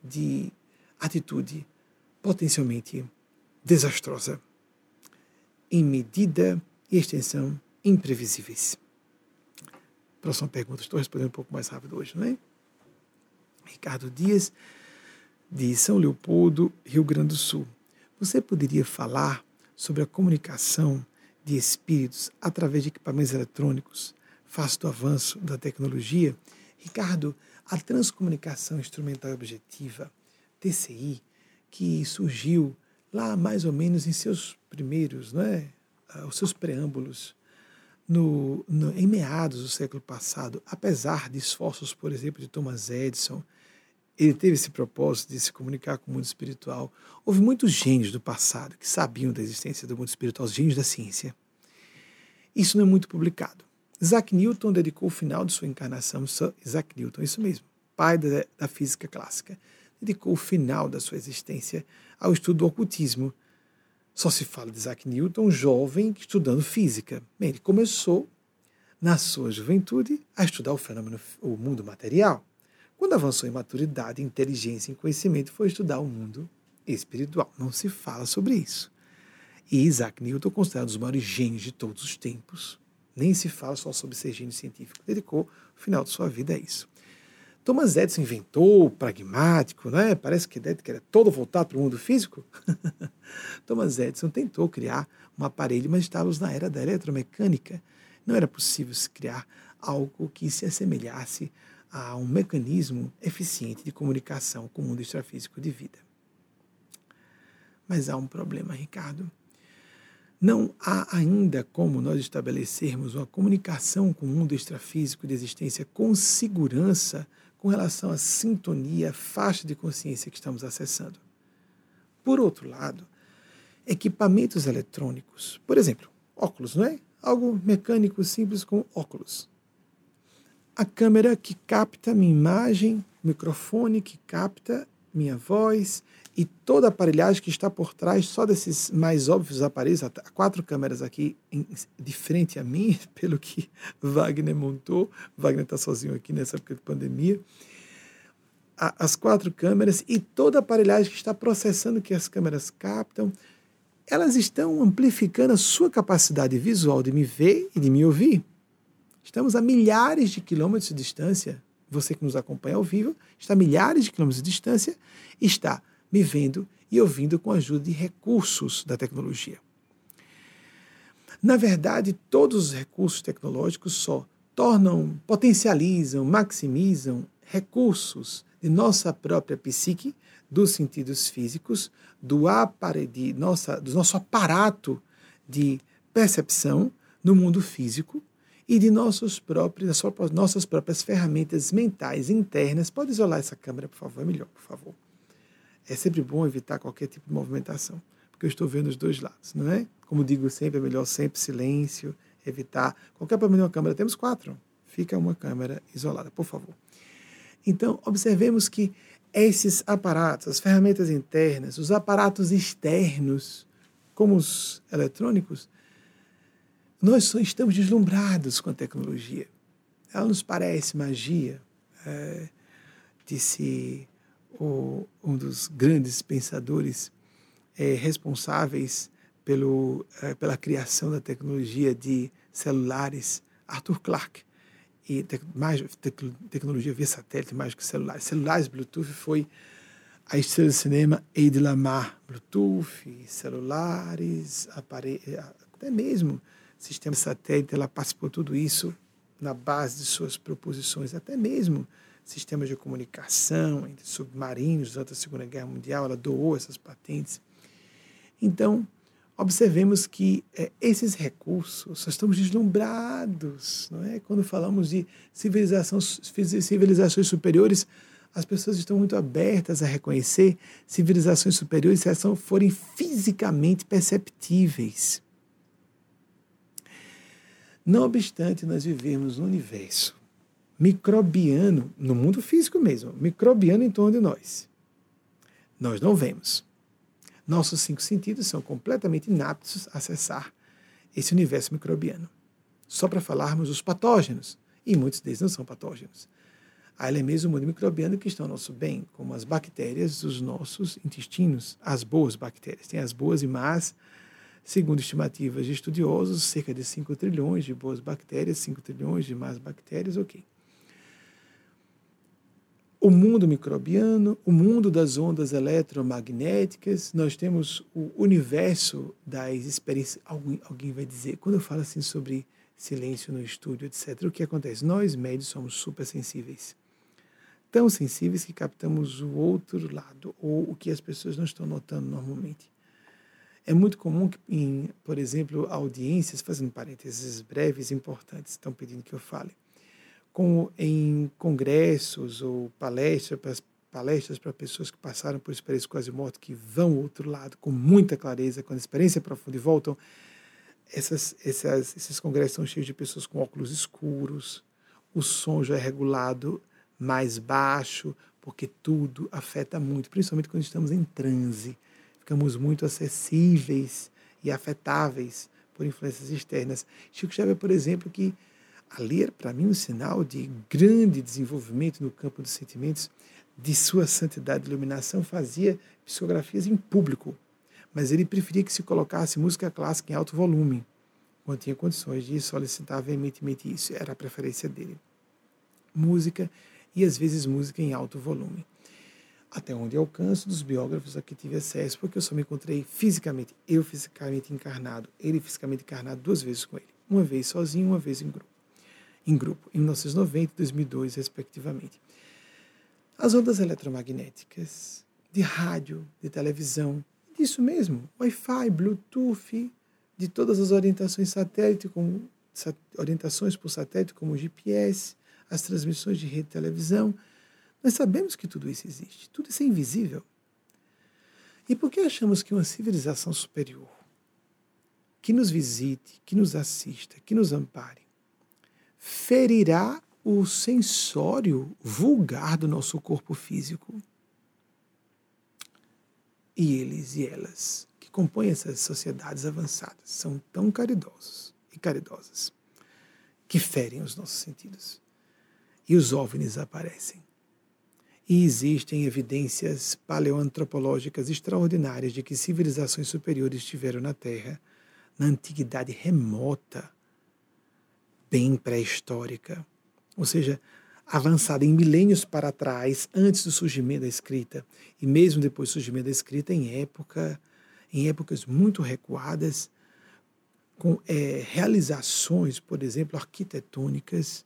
de atitude potencialmente desastrosa, em medida e extensão imprevisíveis. Próxima pergunta, estou respondendo um pouco mais rápido hoje, não é? Ricardo Dias, de São Leopoldo, Rio Grande do Sul. Você poderia falar sobre a comunicação de espíritos através de equipamentos eletrônicos, face do avanço da tecnologia? Ricardo, a transcomunicação instrumental objetiva, TCI, que surgiu lá mais ou menos em seus primeiros, não é? Ah, os seus preâmbulos, no, no, em meados do século passado, apesar de esforços, por exemplo, de Thomas Edison, ele teve esse propósito de se comunicar com o mundo espiritual. Houve muitos gênios do passado que sabiam da existência do mundo espiritual, os gênios da ciência. Isso não é muito publicado. Isaac Newton dedicou o final de sua encarnação, Isaac Newton, isso mesmo, pai da, da física clássica, dedicou o final da sua existência ao estudo do ocultismo. Só se fala de Isaac Newton, jovem, estudando física. Bem, ele começou, na sua juventude, a estudar o fenômeno, o mundo material. Quando avançou em maturidade, inteligência e conhecimento, foi estudar o mundo espiritual. Não se fala sobre isso. E Isaac Newton, considerado um dos maiores gênios de todos os tempos, nem se fala só sobre ser gênio científico. Dedicou o final de sua vida a isso. Thomas Edison inventou pragmático, né? parece que era todo voltado para o mundo físico. (laughs) Thomas Edison tentou criar um aparelho, mas estávamos na era da eletromecânica. Não era possível se criar algo que se assemelhasse a um mecanismo eficiente de comunicação com o mundo extrafísico de vida. Mas há um problema, Ricardo. Não há ainda como nós estabelecermos uma comunicação com o mundo extrafísico de existência com segurança com relação à sintonia, faixa de consciência que estamos acessando. Por outro lado, equipamentos eletrônicos, por exemplo, óculos, não é? Algo mecânico simples como óculos. A câmera que capta minha imagem, microfone que capta minha voz, e toda a aparelhagem que está por trás só desses mais óbvios aparelhos, há quatro câmeras aqui em, de frente a mim, (laughs) pelo que Wagner montou. Wagner está sozinho aqui nessa época de pandemia. As quatro câmeras e toda a aparelhagem que está processando que as câmeras captam, elas estão amplificando a sua capacidade visual de me ver e de me ouvir. Estamos a milhares de quilômetros de distância. Você que nos acompanha ao vivo está a milhares de quilômetros de distância, está me vendo e ouvindo com a ajuda de recursos da tecnologia. Na verdade, todos os recursos tecnológicos só tornam, potencializam, maximizam recursos de nossa própria psique, dos sentidos físicos, do, de nossa, do nosso aparato de percepção no mundo físico e de nossos próprios, nossas próprias ferramentas mentais internas. Pode isolar essa câmera, por favor, é melhor, por favor é sempre bom evitar qualquer tipo de movimentação, porque eu estou vendo os dois lados, não é? Como digo sempre, é melhor sempre silêncio, evitar qualquer problema de uma câmera. Temos quatro, fica uma câmera isolada, por favor. Então, observemos que esses aparatos, as ferramentas internas, os aparatos externos, como os eletrônicos, nós só estamos deslumbrados com a tecnologia. Ela nos parece magia, é, disse o, um dos grandes pensadores é, responsáveis pelo, é, pela criação da tecnologia de celulares, Arthur Clarke. e mais tecnologia via satélite mais que celulares. Celulares Bluetooth foi a estrela de cinema Eide Lamar. Bluetooth, celulares, aparelho, até mesmo sistema satélite, ela participou tudo isso na base de suas proposições, até mesmo sistemas de comunicação entre submarinos durante a Segunda Guerra Mundial, ela doou essas patentes. Então, observemos que é, esses recursos, nós estamos deslumbrados, não é? Quando falamos de civilizações, superiores, as pessoas estão muito abertas a reconhecer civilizações superiores se elas forem fisicamente perceptíveis. Não obstante nós vivemos no universo microbiano, no mundo físico mesmo, microbiano em torno de nós, nós não vemos. Nossos cinco sentidos são completamente inaptos a acessar esse universo microbiano. Só para falarmos dos patógenos, e muitos deles não são patógenos. Há elementos do mundo microbiano que estão ao nosso bem, como as bactérias dos nossos intestinos, as boas bactérias. Tem as boas e más, segundo estimativas de estudiosos, cerca de 5 trilhões de boas bactérias, 5 trilhões de más bactérias, ok o mundo microbiano, o mundo das ondas eletromagnéticas, nós temos o universo das experiências. Alguém, alguém vai dizer, quando eu falo assim sobre silêncio no estúdio, etc., o que acontece? Nós, médios, somos super sensíveis. Tão sensíveis que captamos o outro lado, ou o que as pessoas não estão notando normalmente. É muito comum que, em, por exemplo, audiências, fazendo parênteses breves importantes, estão pedindo que eu fale como em congressos ou palestras, palestras para pessoas que passaram por experiência quase morte, que vão ao outro lado com muita clareza, com a experiência profunda e voltam. Essas, essas, esses congressos são cheios de pessoas com óculos escuros, o som já é regulado mais baixo, porque tudo afeta muito, principalmente quando estamos em transe. Ficamos muito acessíveis e afetáveis por influências externas. Chico Xavier, por exemplo, que Ali era para mim um sinal de grande desenvolvimento no campo dos sentimentos, de sua santidade e iluminação, fazia psicografias em público, mas ele preferia que se colocasse música clássica em alto volume, quando tinha condições de solicitar veementemente isso, era a preferência dele. Música e às vezes música em alto volume. Até onde alcanço dos biógrafos a que tive acesso, porque eu só me encontrei fisicamente, eu fisicamente encarnado, ele fisicamente encarnado duas vezes com ele, uma vez sozinho, uma vez em grupo em grupo, em 1990 e 2002, respectivamente. As ondas eletromagnéticas, de rádio, de televisão, disso mesmo, Wi-Fi, Bluetooth, de todas as orientações satélite, como orientações por satélite, como GPS, as transmissões de rede de televisão. Nós sabemos que tudo isso existe, tudo isso é invisível. E por que achamos que uma civilização superior, que nos visite, que nos assista, que nos ampare, ferirá o sensório vulgar do nosso corpo físico. E eles e elas que compõem essas sociedades avançadas são tão caridosos e caridosas que ferem os nossos sentidos. E os OVNIs aparecem. E existem evidências paleoantropológicas extraordinárias de que civilizações superiores estiveram na Terra na antiguidade remota bem pré-histórica, ou seja, avançada em milênios para trás, antes do surgimento da escrita, e mesmo depois do surgimento da escrita, em época, em épocas muito recuadas, com é, realizações, por exemplo, arquitetônicas,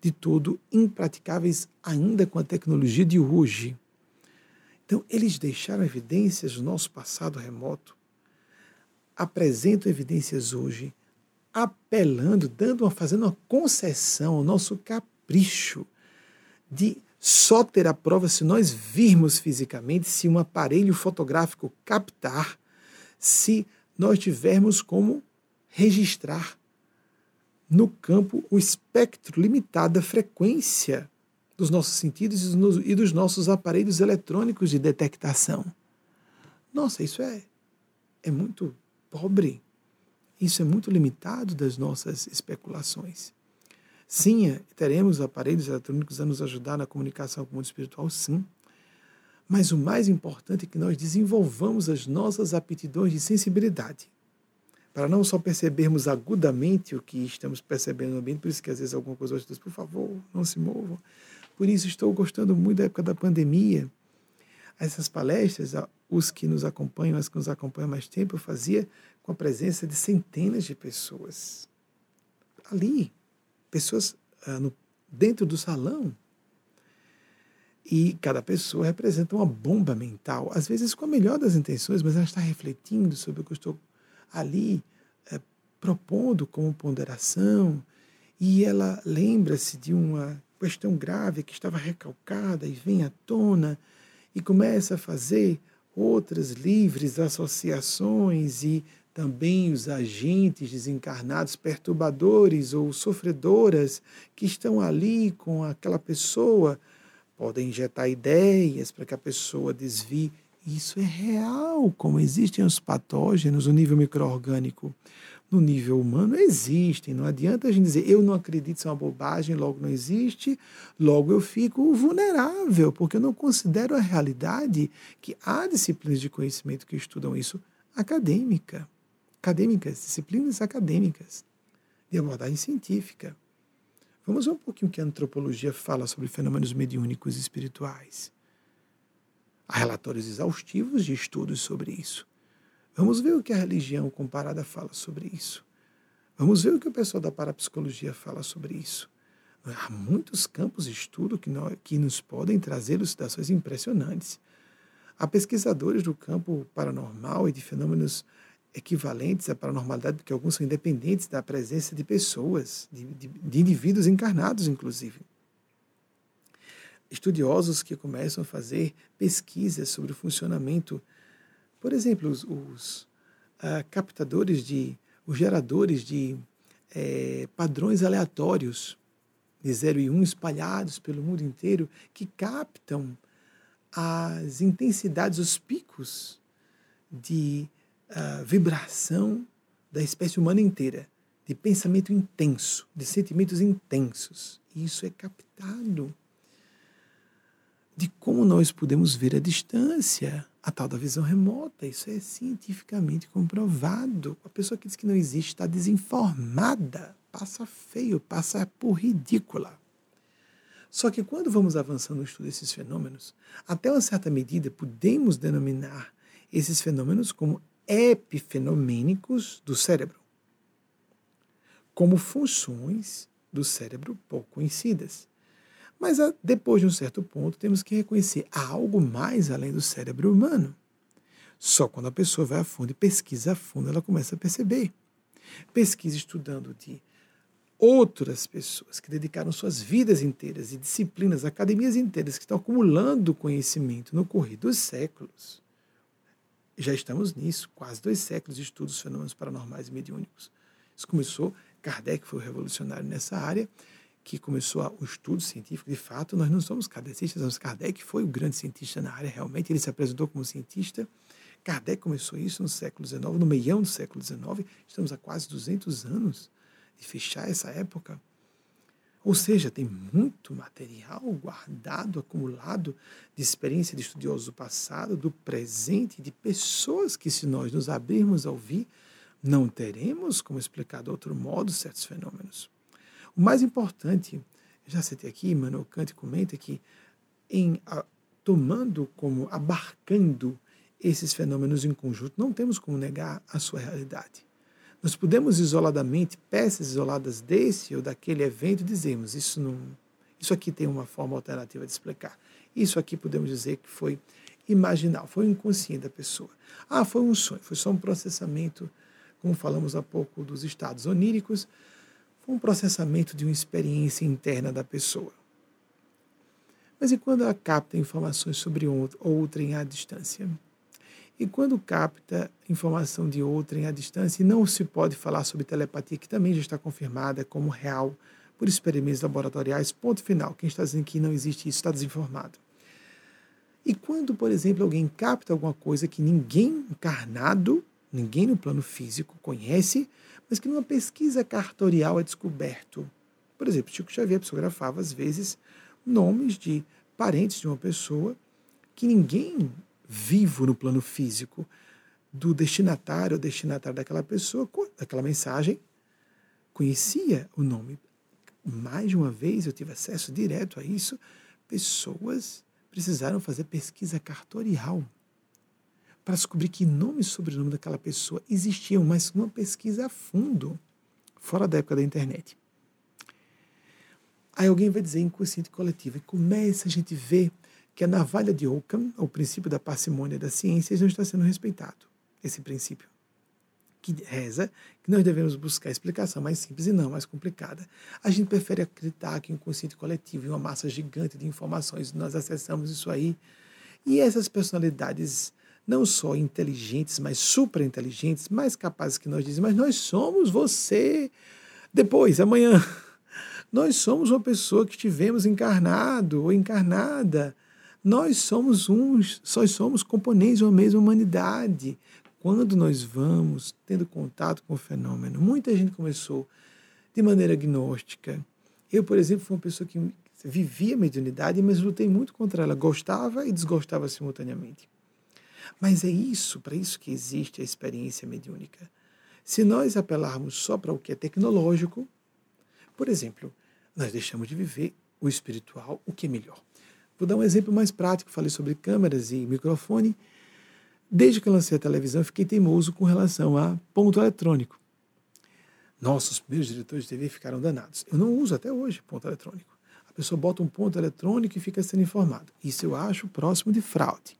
de todo impraticáveis ainda com a tecnologia de hoje. Então, eles deixaram evidências do nosso passado remoto, apresentam evidências hoje apelando, dando uma, fazendo uma concessão ao nosso capricho de só ter a prova se nós virmos fisicamente, se um aparelho fotográfico captar, se nós tivermos como registrar no campo o espectro limitado da frequência dos nossos sentidos e dos nossos aparelhos eletrônicos de detectação. Nossa, isso é, é muito pobre. Isso é muito limitado das nossas especulações. Sim, é, teremos aparelhos eletrônicos a nos ajudar na comunicação com o mundo espiritual, sim. Mas o mais importante é que nós desenvolvamos as nossas aptidões de sensibilidade para não só percebermos agudamente o que estamos percebendo no ambiente, por isso que às vezes alguma coisa diz, por favor, não se movam. Por isso estou gostando muito da época da pandemia. Essas palestras, os que nos acompanham, as que nos acompanham mais tempo, eu fazia com a presença de centenas de pessoas. Ali, pessoas ah, no, dentro do salão. E cada pessoa representa uma bomba mental, às vezes com a melhor das intenções, mas ela está refletindo sobre o que eu estou ali é, propondo como ponderação, e ela lembra-se de uma questão grave que estava recalcada e vem à tona e começa a fazer outras livres associações e também os agentes desencarnados, perturbadores ou sofredoras que estão ali com aquela pessoa, podem injetar ideias para que a pessoa desvie. Isso é real, como existem os patógenos no nível microorgânico. No nível humano existem, não adianta a gente dizer eu não acredito, isso é uma bobagem, logo não existe, logo eu fico vulnerável, porque eu não considero a realidade que há disciplinas de conhecimento que estudam isso acadêmica acadêmicas, disciplinas acadêmicas, de abordagem científica. Vamos ver um pouquinho o que a antropologia fala sobre fenômenos mediúnicos espirituais. Há relatórios exaustivos de estudos sobre isso. Vamos ver o que a religião comparada fala sobre isso. Vamos ver o que o pessoal da parapsicologia fala sobre isso. Há muitos campos de estudo que, nós, que nos podem trazer elucidações impressionantes. Há pesquisadores do campo paranormal e de fenômenos equivalentes à paranormalidade, porque alguns são independentes da presença de pessoas, de, de, de indivíduos encarnados, inclusive. Estudiosos que começam a fazer pesquisas sobre o funcionamento, por exemplo, os, os uh, captadores de, os geradores de é, padrões aleatórios de 0 e 1 um, espalhados pelo mundo inteiro, que captam as intensidades, os picos de a vibração da espécie humana inteira, de pensamento intenso, de sentimentos intensos. Isso é captado de como nós podemos ver a distância, a tal da visão remota. Isso é cientificamente comprovado. A pessoa que diz que não existe está desinformada, passa feio, passa por ridícula. Só que quando vamos avançando no estudo desses fenômenos, até uma certa medida podemos denominar esses fenômenos como epifenomênicos do cérebro, como funções do cérebro pouco conhecidas. Mas ah, depois de um certo ponto, temos que reconhecer há algo mais além do cérebro humano. Só quando a pessoa vai a fundo e pesquisa a fundo, ela começa a perceber. Pesquisa estudando de outras pessoas que dedicaram suas vidas inteiras e disciplinas, academias inteiras, que estão acumulando conhecimento no correr dos séculos já estamos nisso, quase dois séculos de estudos dos fenômenos paranormais e mediúnicos. Isso começou, Kardec foi o revolucionário nessa área, que começou o estudo científico. De fato, nós não somos kardecistas, mas Kardec foi o grande cientista na área, realmente. Ele se apresentou como cientista. Kardec começou isso no século XIX, no meião do século XIX. Estamos há quase 200 anos de fechar essa época. Ou seja, tem muito material guardado, acumulado de experiência de estudiosos do passado, do presente, de pessoas que, se nós nos abrirmos a ouvir, não teremos como explicar de outro modo certos fenômenos. O mais importante, já citei aqui, Emmanuel Kant comenta que, em a, tomando como, abarcando esses fenômenos em conjunto, não temos como negar a sua realidade. Nós podemos isoladamente, peças isoladas desse ou daquele evento, dizermos isso não, isso aqui tem uma forma alternativa de explicar. Isso aqui podemos dizer que foi imaginal, foi inconsciente da pessoa. Ah, foi um sonho, foi só um processamento, como falamos há pouco dos estados oníricos, foi um processamento de uma experiência interna da pessoa. Mas e quando ela capta informações sobre outrem à distância? E quando capta informação de outrem à distância, e não se pode falar sobre telepatia, que também já está confirmada como real por experimentos laboratoriais, ponto final. Quem está dizendo que não existe isso está desinformado. E quando, por exemplo, alguém capta alguma coisa que ninguém encarnado, ninguém no plano físico conhece, mas que numa pesquisa cartorial é descoberto. Por exemplo, Chico Xavier psicografava, às vezes, nomes de parentes de uma pessoa que ninguém vivo no plano físico do destinatário ou destinatário daquela pessoa, daquela mensagem, conhecia o nome. Mais de uma vez eu tive acesso direto a isso. Pessoas precisaram fazer pesquisa cartorial para descobrir que nome e sobrenome daquela pessoa existiam, mas uma pesquisa a fundo, fora da época da internet. Aí alguém vai dizer inconsciente coletivo, e começa a gente ver que a navalha de Ockham, o princípio da parcimônia da ciência, não está sendo respeitado. Esse princípio que reza que nós devemos buscar explicação mais simples e não mais complicada. A gente prefere acreditar que o inconsciente coletivo é uma massa gigante de informações, nós acessamos isso aí. E essas personalidades não só inteligentes, mas super inteligentes, mais capazes que nós dizemos, mas nós somos você depois, amanhã. (laughs) Nós somos uma pessoa que estivemos encarnado ou encarnada. Nós somos uns, só somos componentes de uma mesma humanidade. Quando nós vamos tendo contato com o fenômeno, muita gente começou de maneira agnóstica. Eu, por exemplo, fui uma pessoa que vivia a mediunidade, mas lutei muito contra ela. Gostava e desgostava simultaneamente. Mas é isso, para isso que existe a experiência mediúnica. Se nós apelarmos só para o que é tecnológico, por exemplo, nós deixamos de viver o espiritual, o que é melhor. Vou dar um exemplo mais prático, falei sobre câmeras e microfone. Desde que lancei a televisão, fiquei teimoso com relação a ponto eletrônico. Nossos primeiros diretores de TV ficaram danados. Eu não uso até hoje ponto eletrônico. A pessoa bota um ponto eletrônico e fica sendo informado. Isso eu acho próximo de fraude.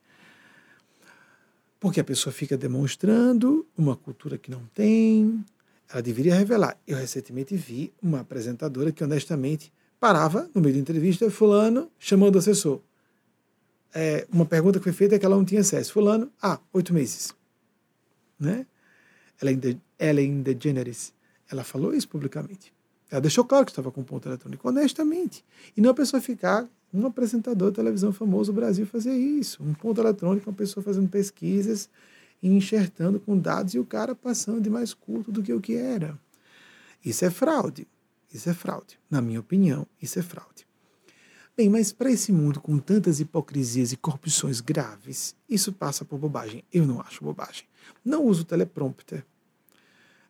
Porque a pessoa fica demonstrando uma cultura que não tem, ela deveria revelar. Eu recentemente vi uma apresentadora que honestamente parava no meio da entrevista, fulano chamando o assessor. É, uma pergunta que foi feita é que ela não tinha acesso. Fulano, ah, oito meses. Né? Ellen, de, Ellen DeGeneres, ela falou isso publicamente. Ela deixou claro que estava com ponto eletrônico, honestamente. E não a pessoa ficar um apresentador de televisão famoso do Brasil fazia isso. Um ponto eletrônico, uma pessoa fazendo pesquisas e enxertando com dados e o cara passando de mais curto do que o que era. Isso é fraude. Isso é fraude. Na minha opinião, isso é fraude. Bem, mas para esse mundo com tantas hipocrisias e corrupções graves, isso passa por bobagem. Eu não acho bobagem. Não uso teleprompter.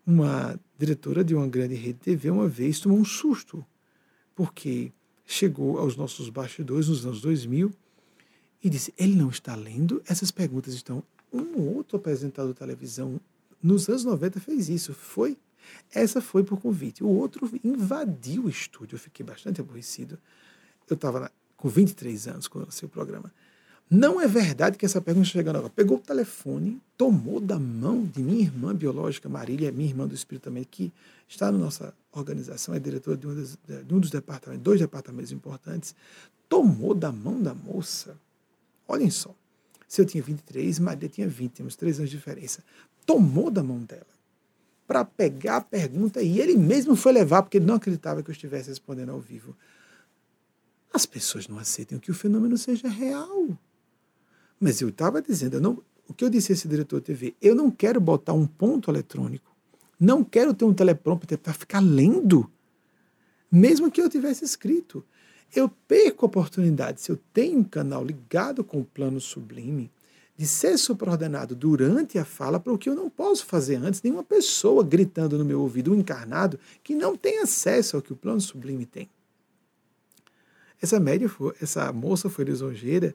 Uma diretora de uma grande rede TV uma vez tomou um susto, porque chegou aos nossos bastidores nos anos 2000 e disse: ele não está lendo, essas perguntas estão. Um outro apresentador de televisão nos anos 90 fez isso, foi. Essa foi por convite. O outro invadiu o estúdio, eu fiquei bastante aborrecido. Eu estava com 23 anos quando lancei o programa. Não é verdade que essa pergunta chegando agora. Pegou o telefone, tomou da mão de minha irmã biológica, Marília, minha irmã do Espírito também, que está na nossa organização, é diretora de um, dos, de um dos departamentos, dois departamentos importantes, tomou da mão da moça. Olhem só. Se eu tinha 23, Maria tinha 20, temos três anos de diferença. Tomou da mão dela para pegar a pergunta e ele mesmo foi levar, porque ele não acreditava que eu estivesse respondendo ao vivo. As pessoas não aceitam que o fenômeno seja real. Mas eu estava dizendo, eu não, o que eu disse a esse diretor de TV, eu não quero botar um ponto eletrônico, não quero ter um teleprompter para ficar lendo, mesmo que eu tivesse escrito. Eu perco a oportunidade, se eu tenho um canal ligado com o plano sublime, de ser superordenado durante a fala para o que eu não posso fazer antes, nenhuma pessoa gritando no meu ouvido, um encarnado, que não tem acesso ao que o plano sublime tem. Essa média, foi, essa moça foi lisonjeira,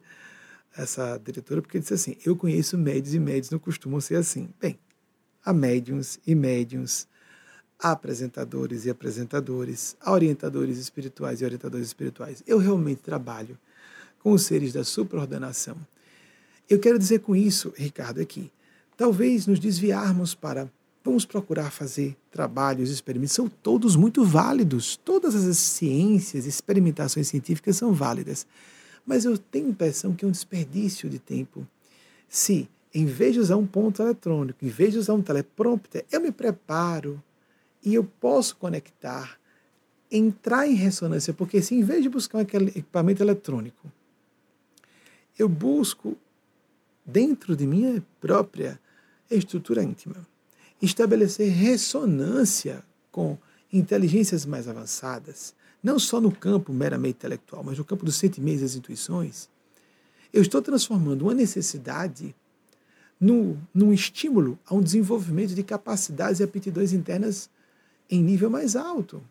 essa diretora, porque disse assim: Eu conheço médios e médios não costumam ser assim. Bem, há médiums e médiums, há apresentadores e apresentadores, há orientadores espirituais e orientadores espirituais. Eu realmente trabalho com os seres da supraordenação. Eu quero dizer com isso, Ricardo, aqui, talvez nos desviarmos para vamos procurar fazer trabalhos, experimentos, são todos muito válidos. Todas as ciências, experimentações científicas são válidas. Mas eu tenho a impressão que é um desperdício de tempo. Se, em vez de usar um ponto eletrônico, em vez de usar um teleprompter, eu me preparo e eu posso conectar, entrar em ressonância, porque se em vez de buscar aquele equipamento eletrônico, eu busco dentro de minha própria estrutura íntima, estabelecer ressonância com inteligências mais avançadas, não só no campo meramente intelectual, mas no campo dos sentimentos e das intuições, eu estou transformando uma necessidade no, num estímulo a um desenvolvimento de capacidades e aptidões internas em nível mais alto.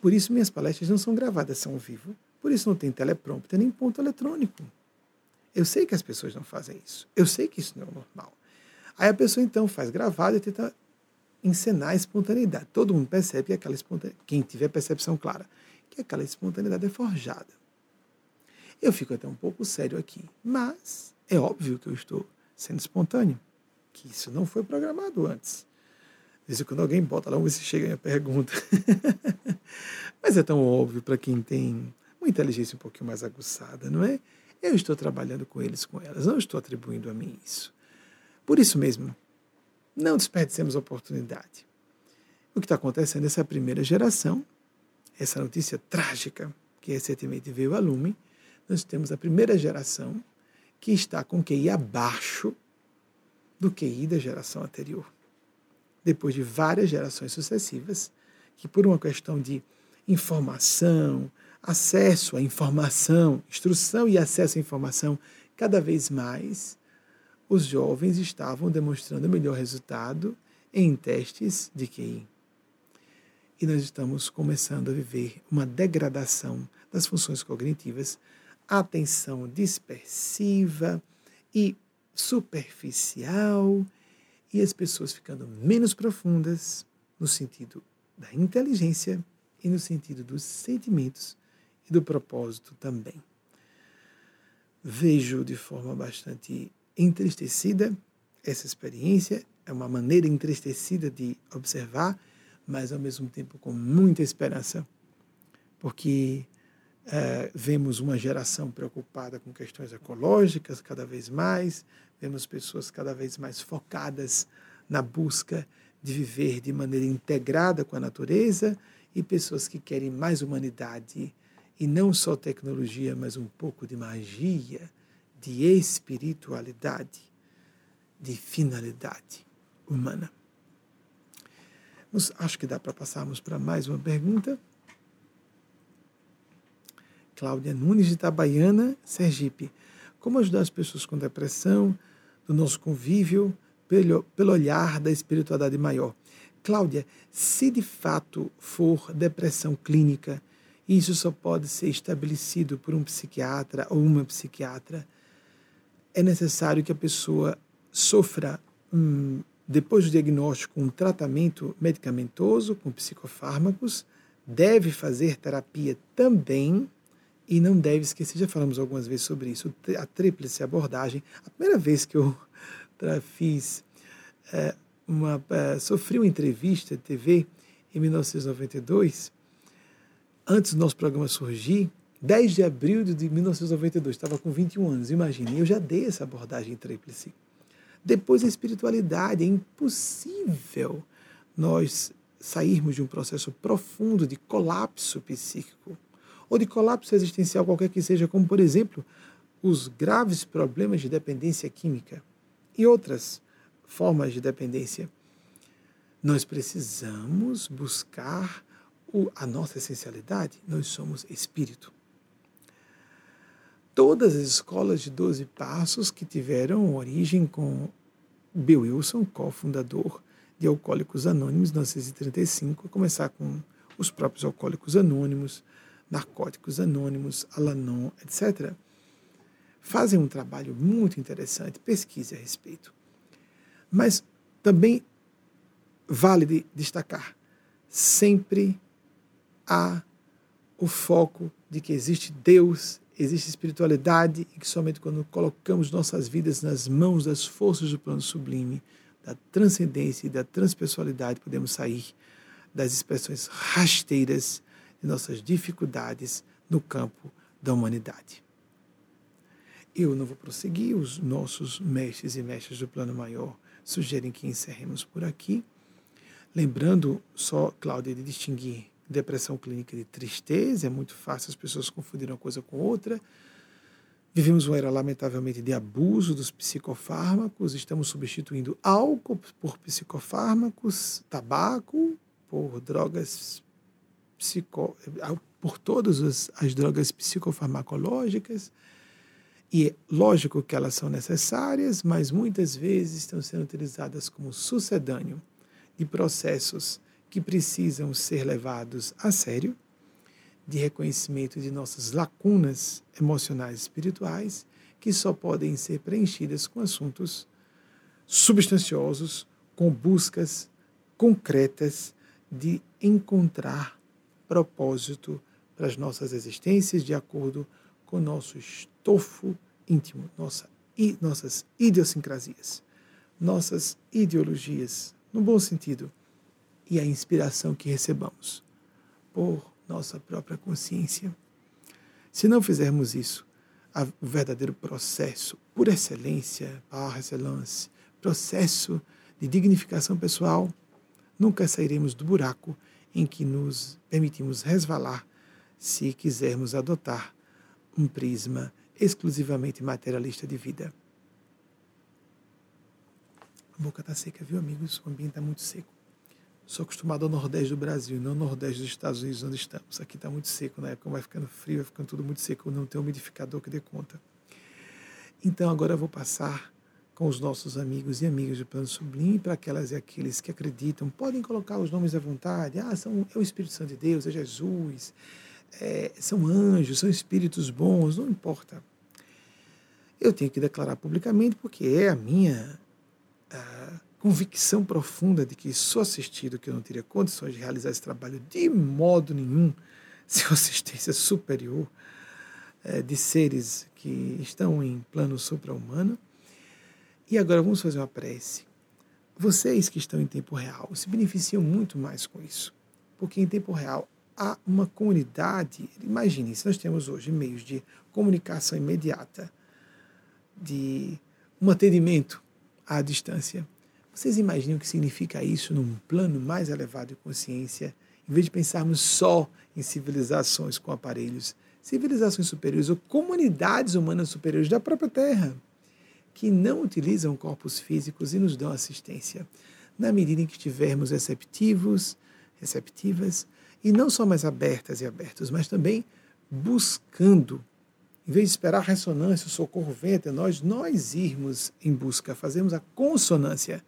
Por isso, minhas palestras não são gravadas, são ao vivo. Por isso, não tem teleprompter nem ponto eletrônico. Eu sei que as pessoas não fazem isso. Eu sei que isso não é normal. Aí a pessoa, então, faz gravado e tenta encenar a espontaneidade. Todo mundo percebe que aquela espontaneidade, quem tiver percepção clara, que aquela espontaneidade é forjada. Eu fico até um pouco sério aqui, mas é óbvio que eu estou sendo espontâneo, que isso não foi programado antes. De vez quando alguém bota lá, se chega a minha pergunta. (laughs) mas é tão óbvio para quem tem uma inteligência um pouquinho mais aguçada, não é? Eu estou trabalhando com eles, com elas, não estou atribuindo a mim isso. Por isso mesmo, não desperdicemos a oportunidade. O que está acontecendo nessa primeira geração, essa notícia trágica que recentemente veio a lume, nós temos a primeira geração que está com QI abaixo do QI da geração anterior. Depois de várias gerações sucessivas, que por uma questão de informação, acesso à informação, instrução e acesso à informação, cada vez mais os jovens estavam demonstrando melhor resultado em testes de QI. E nós estamos começando a viver uma degradação das funções cognitivas, atenção dispersiva e superficial, e as pessoas ficando menos profundas no sentido da inteligência e no sentido dos sentimentos e do propósito também. Vejo de forma bastante entristecida essa experiência, é uma maneira entristecida de observar, mas ao mesmo tempo com muita esperança, porque é, vemos uma geração preocupada com questões ecológicas cada vez mais, vemos pessoas cada vez mais focadas na busca de viver de maneira integrada com a natureza e pessoas que querem mais humanidade e não só tecnologia, mas um pouco de magia de espiritualidade, de finalidade humana. Mas acho que dá para passarmos para mais uma pergunta. Cláudia Nunes de Itabaiana, Sergipe. Como ajudar as pessoas com depressão, do nosso convívio, pelo, pelo olhar da espiritualidade maior? Cláudia, se de fato for depressão clínica, isso só pode ser estabelecido por um psiquiatra ou uma psiquiatra é necessário que a pessoa sofra, um, depois do diagnóstico, um tratamento medicamentoso com psicofármacos, deve fazer terapia também e não deve esquecer, já falamos algumas vezes sobre isso, a tríplice abordagem. A primeira vez que eu (laughs) fiz é, uma, é, sofri uma entrevista de TV em 1992, antes do nosso programa surgir, 10 de abril de 1992, estava com 21 anos, imagine, eu já dei essa abordagem tríplice. Depois a espiritualidade, é impossível nós sairmos de um processo profundo de colapso psíquico ou de colapso existencial qualquer que seja, como por exemplo, os graves problemas de dependência química e outras formas de dependência. Nós precisamos buscar a nossa essencialidade, nós somos espírito todas as escolas de 12 passos que tiveram origem com Bill Wilson, cofundador de Alcoólicos Anônimos, em 1935, a começar com os próprios Alcoólicos Anônimos, Narcóticos Anônimos, Alanon, etc., fazem um trabalho muito interessante, pesquise a respeito. Mas também vale de destacar, sempre há o foco de que existe Deus existe espiritualidade e que somente quando colocamos nossas vidas nas mãos das forças do plano sublime, da transcendência e da transpessoalidade, podemos sair das expressões rasteiras de nossas dificuldades no campo da humanidade. Eu não vou prosseguir, os nossos mestres e mestres do plano maior sugerem que encerremos por aqui. Lembrando só, Cláudia, de distinguir depressão clínica de tristeza, é muito fácil as pessoas confundirem uma coisa com outra. Vivemos uma era, lamentavelmente, de abuso dos psicofármacos, estamos substituindo álcool por psicofármacos, tabaco por drogas psico, por todas as, as drogas psicofarmacológicas. E é lógico que elas são necessárias, mas muitas vezes estão sendo utilizadas como sucedâneo de processos que precisam ser levados a sério, de reconhecimento de nossas lacunas emocionais e espirituais, que só podem ser preenchidas com assuntos substanciosos, com buscas concretas de encontrar propósito para as nossas existências de acordo com nosso estofo íntimo, nossa, nossas idiosincrasias, nossas ideologias, no bom sentido, e a inspiração que recebamos por nossa própria consciência. Se não fizermos isso, o verdadeiro processo, por excelência, par excellence, processo de dignificação pessoal, nunca sairemos do buraco em que nos permitimos resvalar se quisermos adotar um prisma exclusivamente materialista de vida. A boca está seca, viu, amigos? O ambiente está muito seco. Sou acostumado ao Nordeste do Brasil, não ao Nordeste dos Estados Unidos, onde estamos. Aqui está muito seco, na época vai ficando frio, vai ficando tudo muito seco, não tem umidificador que dê conta. Então, agora eu vou passar com os nossos amigos e amigas do Plano Sublime, para aquelas e aqueles que acreditam, podem colocar os nomes à vontade. Ah, são, é o Espírito Santo de Deus, é Jesus, é, são anjos, são espíritos bons, não importa. Eu tenho que declarar publicamente porque é a minha convicção profunda de que sou assistido, que eu não teria condições de realizar esse trabalho de modo nenhum (laughs) sem assistência superior é, de seres que estão em plano supra-humano. E agora vamos fazer uma prece. Vocês que estão em tempo real se beneficiam muito mais com isso, porque em tempo real há uma comunidade. Imagine, se nós temos hoje meios de comunicação imediata, de um atendimento à distância. Vocês imaginam o que significa isso num plano mais elevado de consciência, em vez de pensarmos só em civilizações com aparelhos, civilizações superiores ou comunidades humanas superiores da própria Terra, que não utilizam corpos físicos e nos dão assistência, na medida em que estivermos receptivos, receptivas e não só mais abertas e abertos, mas também buscando. Em vez de esperar a ressonância, o socorro venha até nós, nós irmos em busca, fazemos a consonância.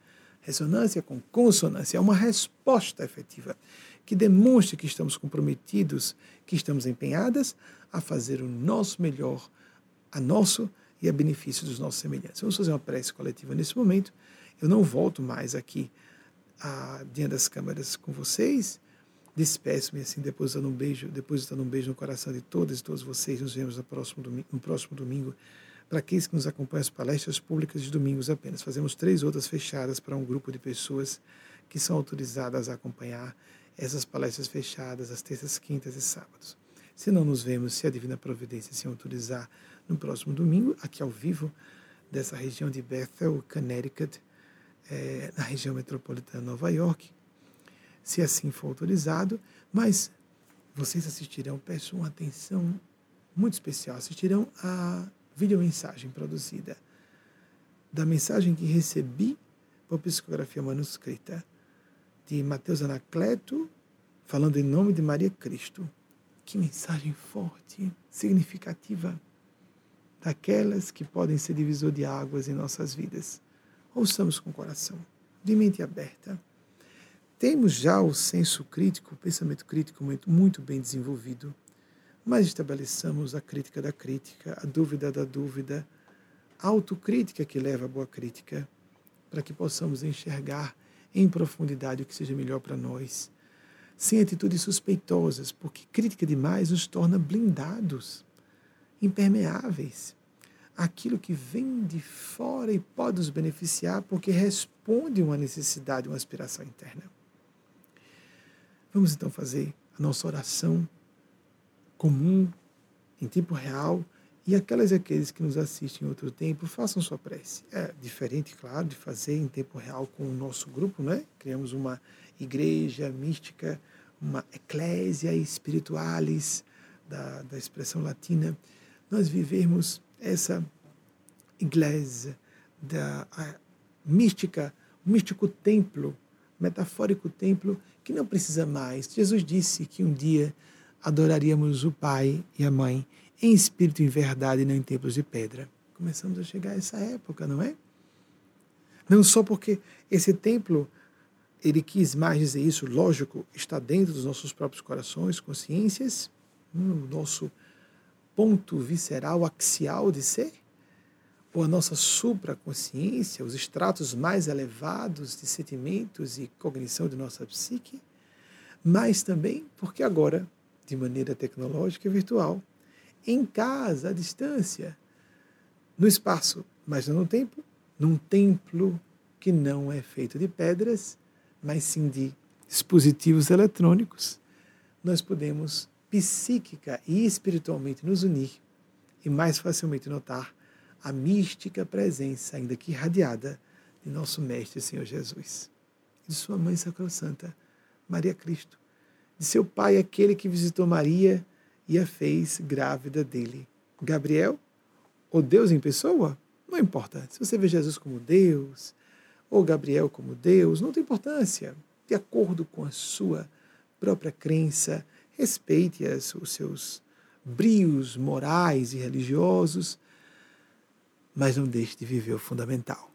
Ressonância com consonância é uma resposta efetiva que demonstre que estamos comprometidos, que estamos empenhadas a fazer o nosso melhor, a nosso e a benefício dos nossos semelhantes. Vamos fazer uma prece coletiva nesse momento. Eu não volto mais aqui a, ah, diante das câmeras com vocês, Despeço-me assim, depositando um beijo, depositando um beijo no coração de todas e todos vocês. Nos vemos no próximo domingo. No próximo domingo. Para aqueles que nos acompanham as palestras públicas de domingos apenas. Fazemos três outras fechadas para um grupo de pessoas que são autorizadas a acompanhar essas palestras fechadas às terças, quintas e sábados. Se não nos vemos, se a Divina Providência se autorizar no próximo domingo, aqui ao vivo, dessa região de Bethel, Connecticut, é, na região metropolitana de Nova York, se assim for autorizado, mas vocês assistirão, peço uma atenção muito especial, assistirão a videomensagem produzida da mensagem que recebi por psicografia manuscrita de Mateus Anacleto, falando em nome de Maria Cristo. Que mensagem forte, significativa, daquelas que podem ser divisor de águas em nossas vidas. Ouçamos com o coração, de mente aberta. Temos já o senso crítico, o pensamento crítico muito, muito bem desenvolvido, mas estabeleçamos a crítica da crítica, a dúvida da dúvida, a autocrítica que leva à boa crítica, para que possamos enxergar em profundidade o que seja melhor para nós, sem atitudes suspeitosas, porque crítica demais nos torna blindados, impermeáveis. Aquilo que vem de fora e pode nos beneficiar porque responde uma necessidade, uma aspiração interna. Vamos então fazer a nossa oração comum, em tempo real, e aquelas e aqueles que nos assistem em outro tempo, façam sua prece. É diferente, claro, de fazer em tempo real com o nosso grupo, né? Criamos uma igreja mística, uma eclésia espiritualis, da, da expressão latina. Nós vivemos essa igreja da mística, místico templo, metafórico templo que não precisa mais. Jesus disse que um dia adoraríamos o Pai e a Mãe em espírito e em verdade, não em templos de pedra. Começamos a chegar a essa época, não é? Não só porque esse templo, ele quis mais dizer isso, lógico, está dentro dos nossos próprios corações, consciências, no nosso ponto visceral, axial de ser, ou a nossa supraconsciência, os estratos mais elevados de sentimentos e cognição de nossa psique, mas também porque agora, de maneira tecnológica e virtual, em casa, à distância, no espaço, mas não no tempo, num templo que não é feito de pedras, mas sim de dispositivos eletrônicos, nós podemos psíquica e espiritualmente nos unir e mais facilmente notar a mística presença, ainda que irradiada, de nosso Mestre Senhor Jesus, de sua Mãe Sacrosanta, Maria Cristo, de seu Pai, aquele que visitou Maria e a fez grávida dele. Gabriel, ou Deus em pessoa, não importa. Se você vê Jesus como Deus, ou Gabriel como Deus, não tem importância. De acordo com a sua própria crença, respeite as, os seus brios morais e religiosos, mas não deixe de viver o fundamental.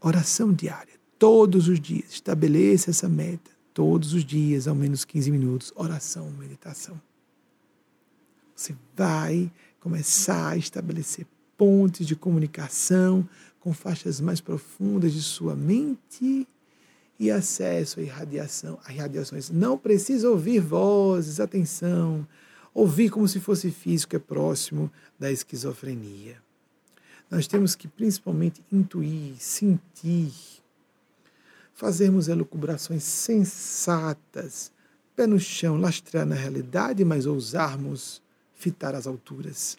Oração diária, todos os dias. Estabeleça essa meta. Todos os dias, ao menos 15 minutos, oração, meditação. Você vai começar a estabelecer pontes de comunicação com faixas mais profundas de sua mente e acesso à irradiação, a irradiações. Não precisa ouvir vozes, atenção, ouvir como se fosse físico é próximo da esquizofrenia. Nós temos que principalmente intuir, sentir, fazermos elucubrações sensatas, pé no chão, lastrear na realidade, mas ousarmos fitar as alturas.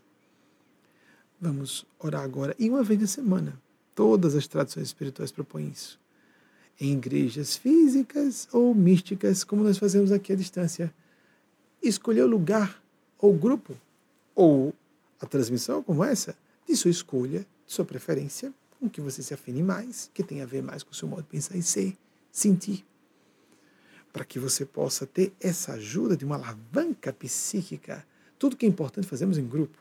Vamos orar agora, e uma vez na semana. Todas as tradições espirituais propõem isso. Em igrejas físicas ou místicas, como nós fazemos aqui à distância. Escolher o lugar, ou grupo, ou a transmissão como essa, de sua escolha, de sua preferência, com que você se afine mais, que tem a ver mais com o seu modo de pensar e ser, sentir. Para que você possa ter essa ajuda de uma alavanca psíquica. Tudo que é importante fazemos em grupo.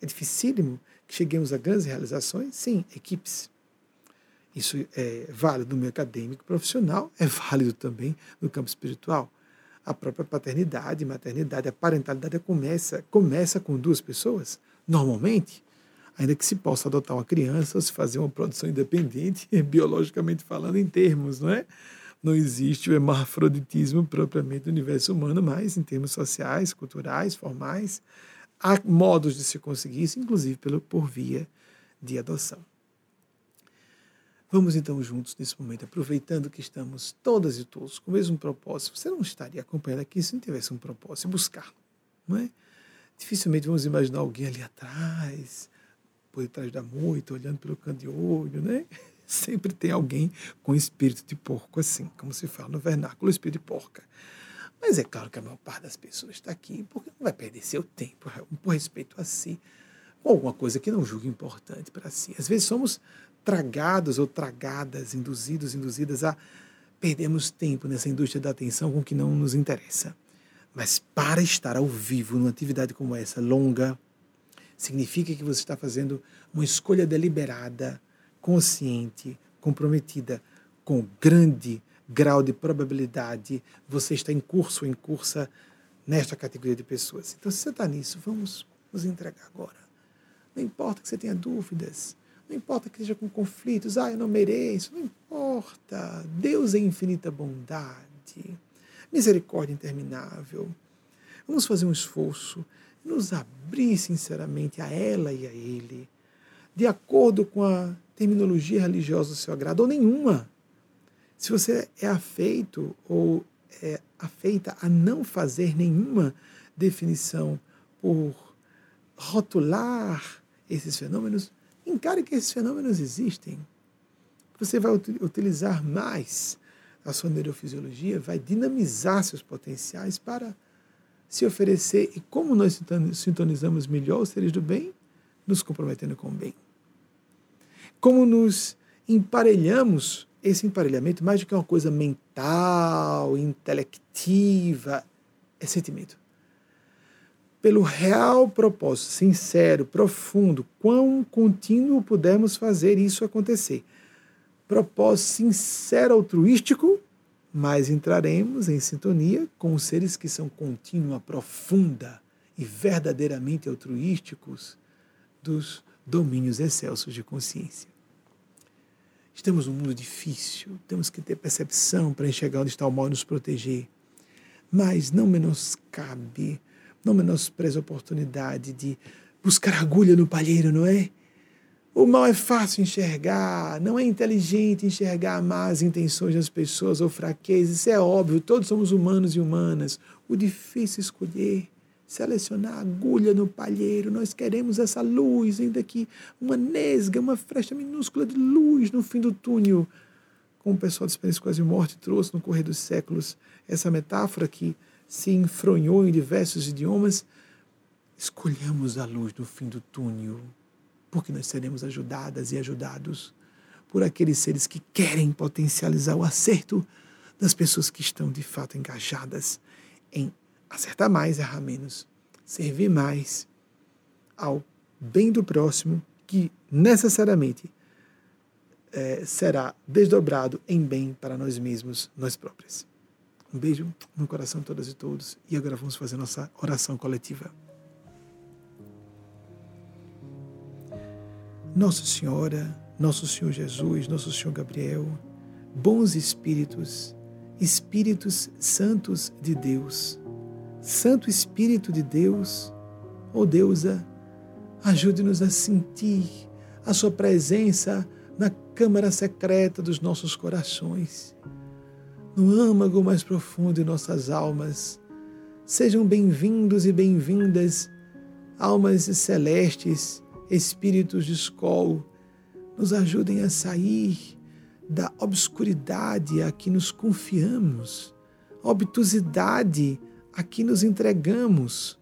É dificílimo que cheguemos a grandes realizações? Sim, equipes. Isso é válido no meio acadêmico profissional, é válido também no campo espiritual. A própria paternidade, maternidade, a parentalidade começa, começa com duas pessoas, normalmente, ainda que se possa adotar uma criança ou se fazer uma produção independente, (laughs) biologicamente falando, em termos, não é? Não existe o hermafroditismo propriamente do universo humano, mas em termos sociais, culturais, formais, Há modos de se conseguir isso, inclusive pelo, por via de adoção. Vamos então juntos nesse momento, aproveitando que estamos todas e todos com o mesmo propósito. Você não estaria acompanhando aqui se não tivesse um propósito, buscar, não é? Dificilmente vamos imaginar alguém ali atrás, por detrás da moita, olhando pelo canto de olho, né? (laughs) Sempre tem alguém com espírito de porco assim, como se fala no vernáculo, espírito de porca. Mas é claro que a maior parte das pessoas está aqui porque não vai perder seu tempo por respeito a si, com alguma coisa que não julgue importante para si. Às vezes somos tragados ou tragadas, induzidos, induzidas a perdermos tempo nessa indústria da atenção com o que não nos interessa. Mas para estar ao vivo numa atividade como essa, longa, significa que você está fazendo uma escolha deliberada, consciente, comprometida com grande grau de probabilidade você está em curso ou em cursa nesta categoria de pessoas. Então, se você está nisso, vamos nos entregar agora. Não importa que você tenha dúvidas, não importa que esteja com conflitos, ah, eu não mereço, não importa. Deus é infinita bondade, misericórdia interminável. Vamos fazer um esforço, nos abrir sinceramente a ela e a ele, de acordo com a terminologia religiosa do seu agrado, ou nenhuma. Se você é afeito ou é afeita a não fazer nenhuma definição por rotular esses fenômenos, encare que esses fenômenos existem. Você vai utilizar mais a sua neurofisiologia, vai dinamizar seus potenciais para se oferecer. E como nós sintonizamos melhor os seres do bem? Nos comprometendo com o bem. Como nos emparelhamos esse emparelhamento, mais do que uma coisa mental, intelectiva, é sentimento. pelo real propósito, sincero, profundo, quão contínuo pudermos fazer isso acontecer. Propósito sincero, altruístico, mas entraremos em sintonia com os seres que são contínua, profunda e verdadeiramente altruísticos dos domínios excelsos de consciência. Estamos num mundo difícil, temos que ter percepção para enxergar onde está o mal e nos proteger. Mas não menoscabe não menospreze a oportunidade de buscar agulha no palheiro, não é? O mal é fácil enxergar, não é inteligente enxergar más intenções das pessoas ou fraquezas, isso é óbvio, todos somos humanos e humanas. O difícil é escolher, selecionar agulha no palheiro, nós queremos essa luz, ainda que uma nesga, uma frecha minúscula de luz no fim do túnel. Como o pessoal de Experiência Quase Morte trouxe no correr dos séculos essa metáfora que se enfronhou em diversos idiomas, escolhamos a luz no fim do túnel, porque nós seremos ajudadas e ajudados por aqueles seres que querem potencializar o acerto das pessoas que estão de fato engajadas em acertar mais, errar menos, servir mais ao bem do próximo, que necessariamente é, será desdobrado em bem para nós mesmos, nós próprios. Um beijo no coração de todas e todos. E agora vamos fazer nossa oração coletiva. Nossa Senhora, Nosso Senhor Jesus, Nosso Senhor Gabriel, bons espíritos, espíritos santos de Deus, Santo Espírito de Deus, ó oh Deusa, ajude-nos a sentir a Sua presença na câmara secreta dos nossos corações no âmago mais profundo de nossas almas. Sejam bem-vindos e bem-vindas, almas celestes, espíritos de escola, nos ajudem a sair da obscuridade a que nos confiamos, obtusidade a que nos entregamos,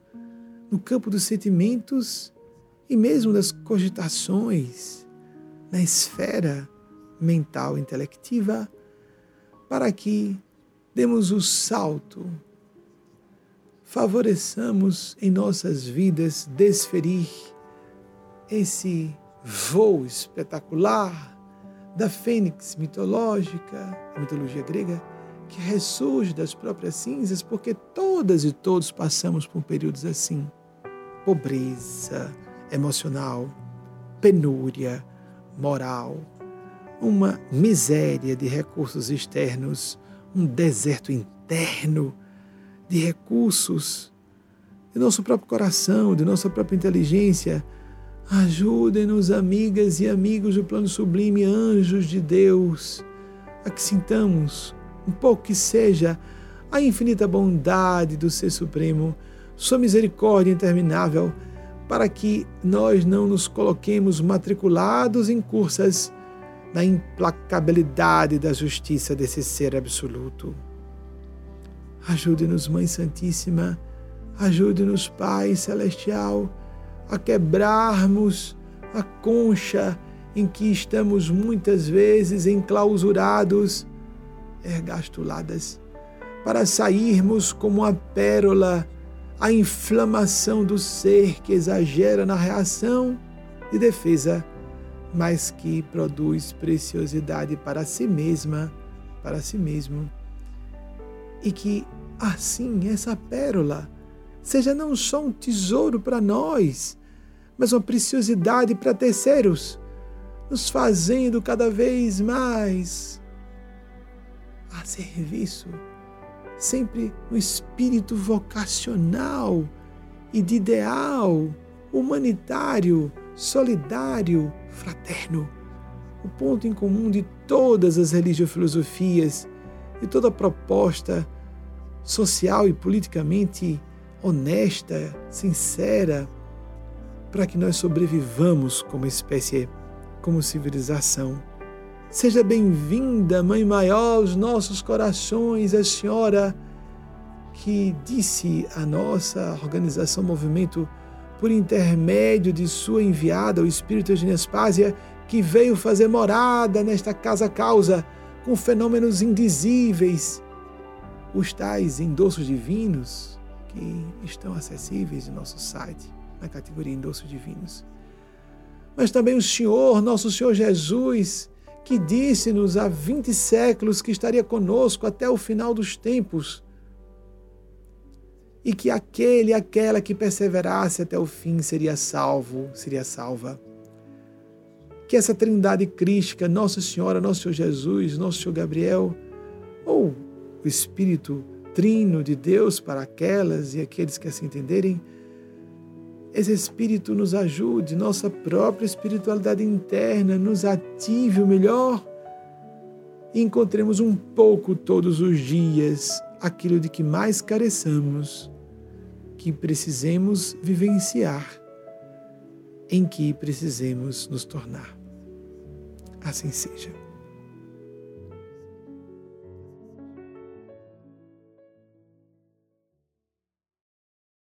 no campo dos sentimentos e mesmo das cogitações, na esfera mental intelectiva para que demos o salto, favoreçamos em nossas vidas desferir esse voo espetacular da fênix mitológica, a mitologia grega, que ressurge das próprias cinzas, porque todas e todos passamos por períodos assim. Pobreza emocional, penúria moral, uma miséria de recursos externos, um deserto interno de recursos de nosso próprio coração, de nossa própria inteligência. Ajudem-nos, amigas e amigos do plano sublime, anjos de Deus, a que sintamos, um pouco que seja, a infinita bondade do Ser Supremo, Sua misericórdia interminável, para que nós não nos coloquemos matriculados em cursas na implacabilidade da justiça desse ser absoluto. Ajude-nos, Mãe Santíssima, ajude-nos, Pai Celestial, a quebrarmos a concha em que estamos muitas vezes enclausurados, ergastuladas, para sairmos como a pérola, a inflamação do ser que exagera na reação de defesa mas que produz preciosidade para si mesma, para si mesmo. E que assim essa pérola seja não só um tesouro para nós, mas uma preciosidade para terceiros, nos fazendo cada vez mais a serviço, sempre no espírito vocacional e de ideal humanitário, solidário, fraterno, o ponto em comum de todas as religiofilosofias e toda proposta social e politicamente honesta, sincera, para que nós sobrevivamos como espécie, como civilização. Seja bem-vinda, Mãe Maior, aos nossos corações, a Senhora que disse à nossa organização Movimento por intermédio de sua enviada, o Espírito de Nespásia, que veio fazer morada nesta casa causa, com fenômenos indizíveis, os tais endossos divinos, que estão acessíveis no nosso site, na categoria Endossos Divinos. Mas também o Senhor, nosso Senhor Jesus, que disse-nos há 20 séculos que estaria conosco até o final dos tempos e que aquele aquela que perseverasse até o fim seria salvo, seria salva. Que essa trindade crística, Nossa Senhora, Nosso Senhor Jesus, Nosso Senhor Gabriel, ou o Espírito Trino de Deus para aquelas e aqueles que assim entenderem, esse Espírito nos ajude, nossa própria espiritualidade interna nos ative o melhor e encontremos um pouco todos os dias aquilo de que mais careçamos, que precisemos vivenciar, em que precisemos nos tornar. Assim seja.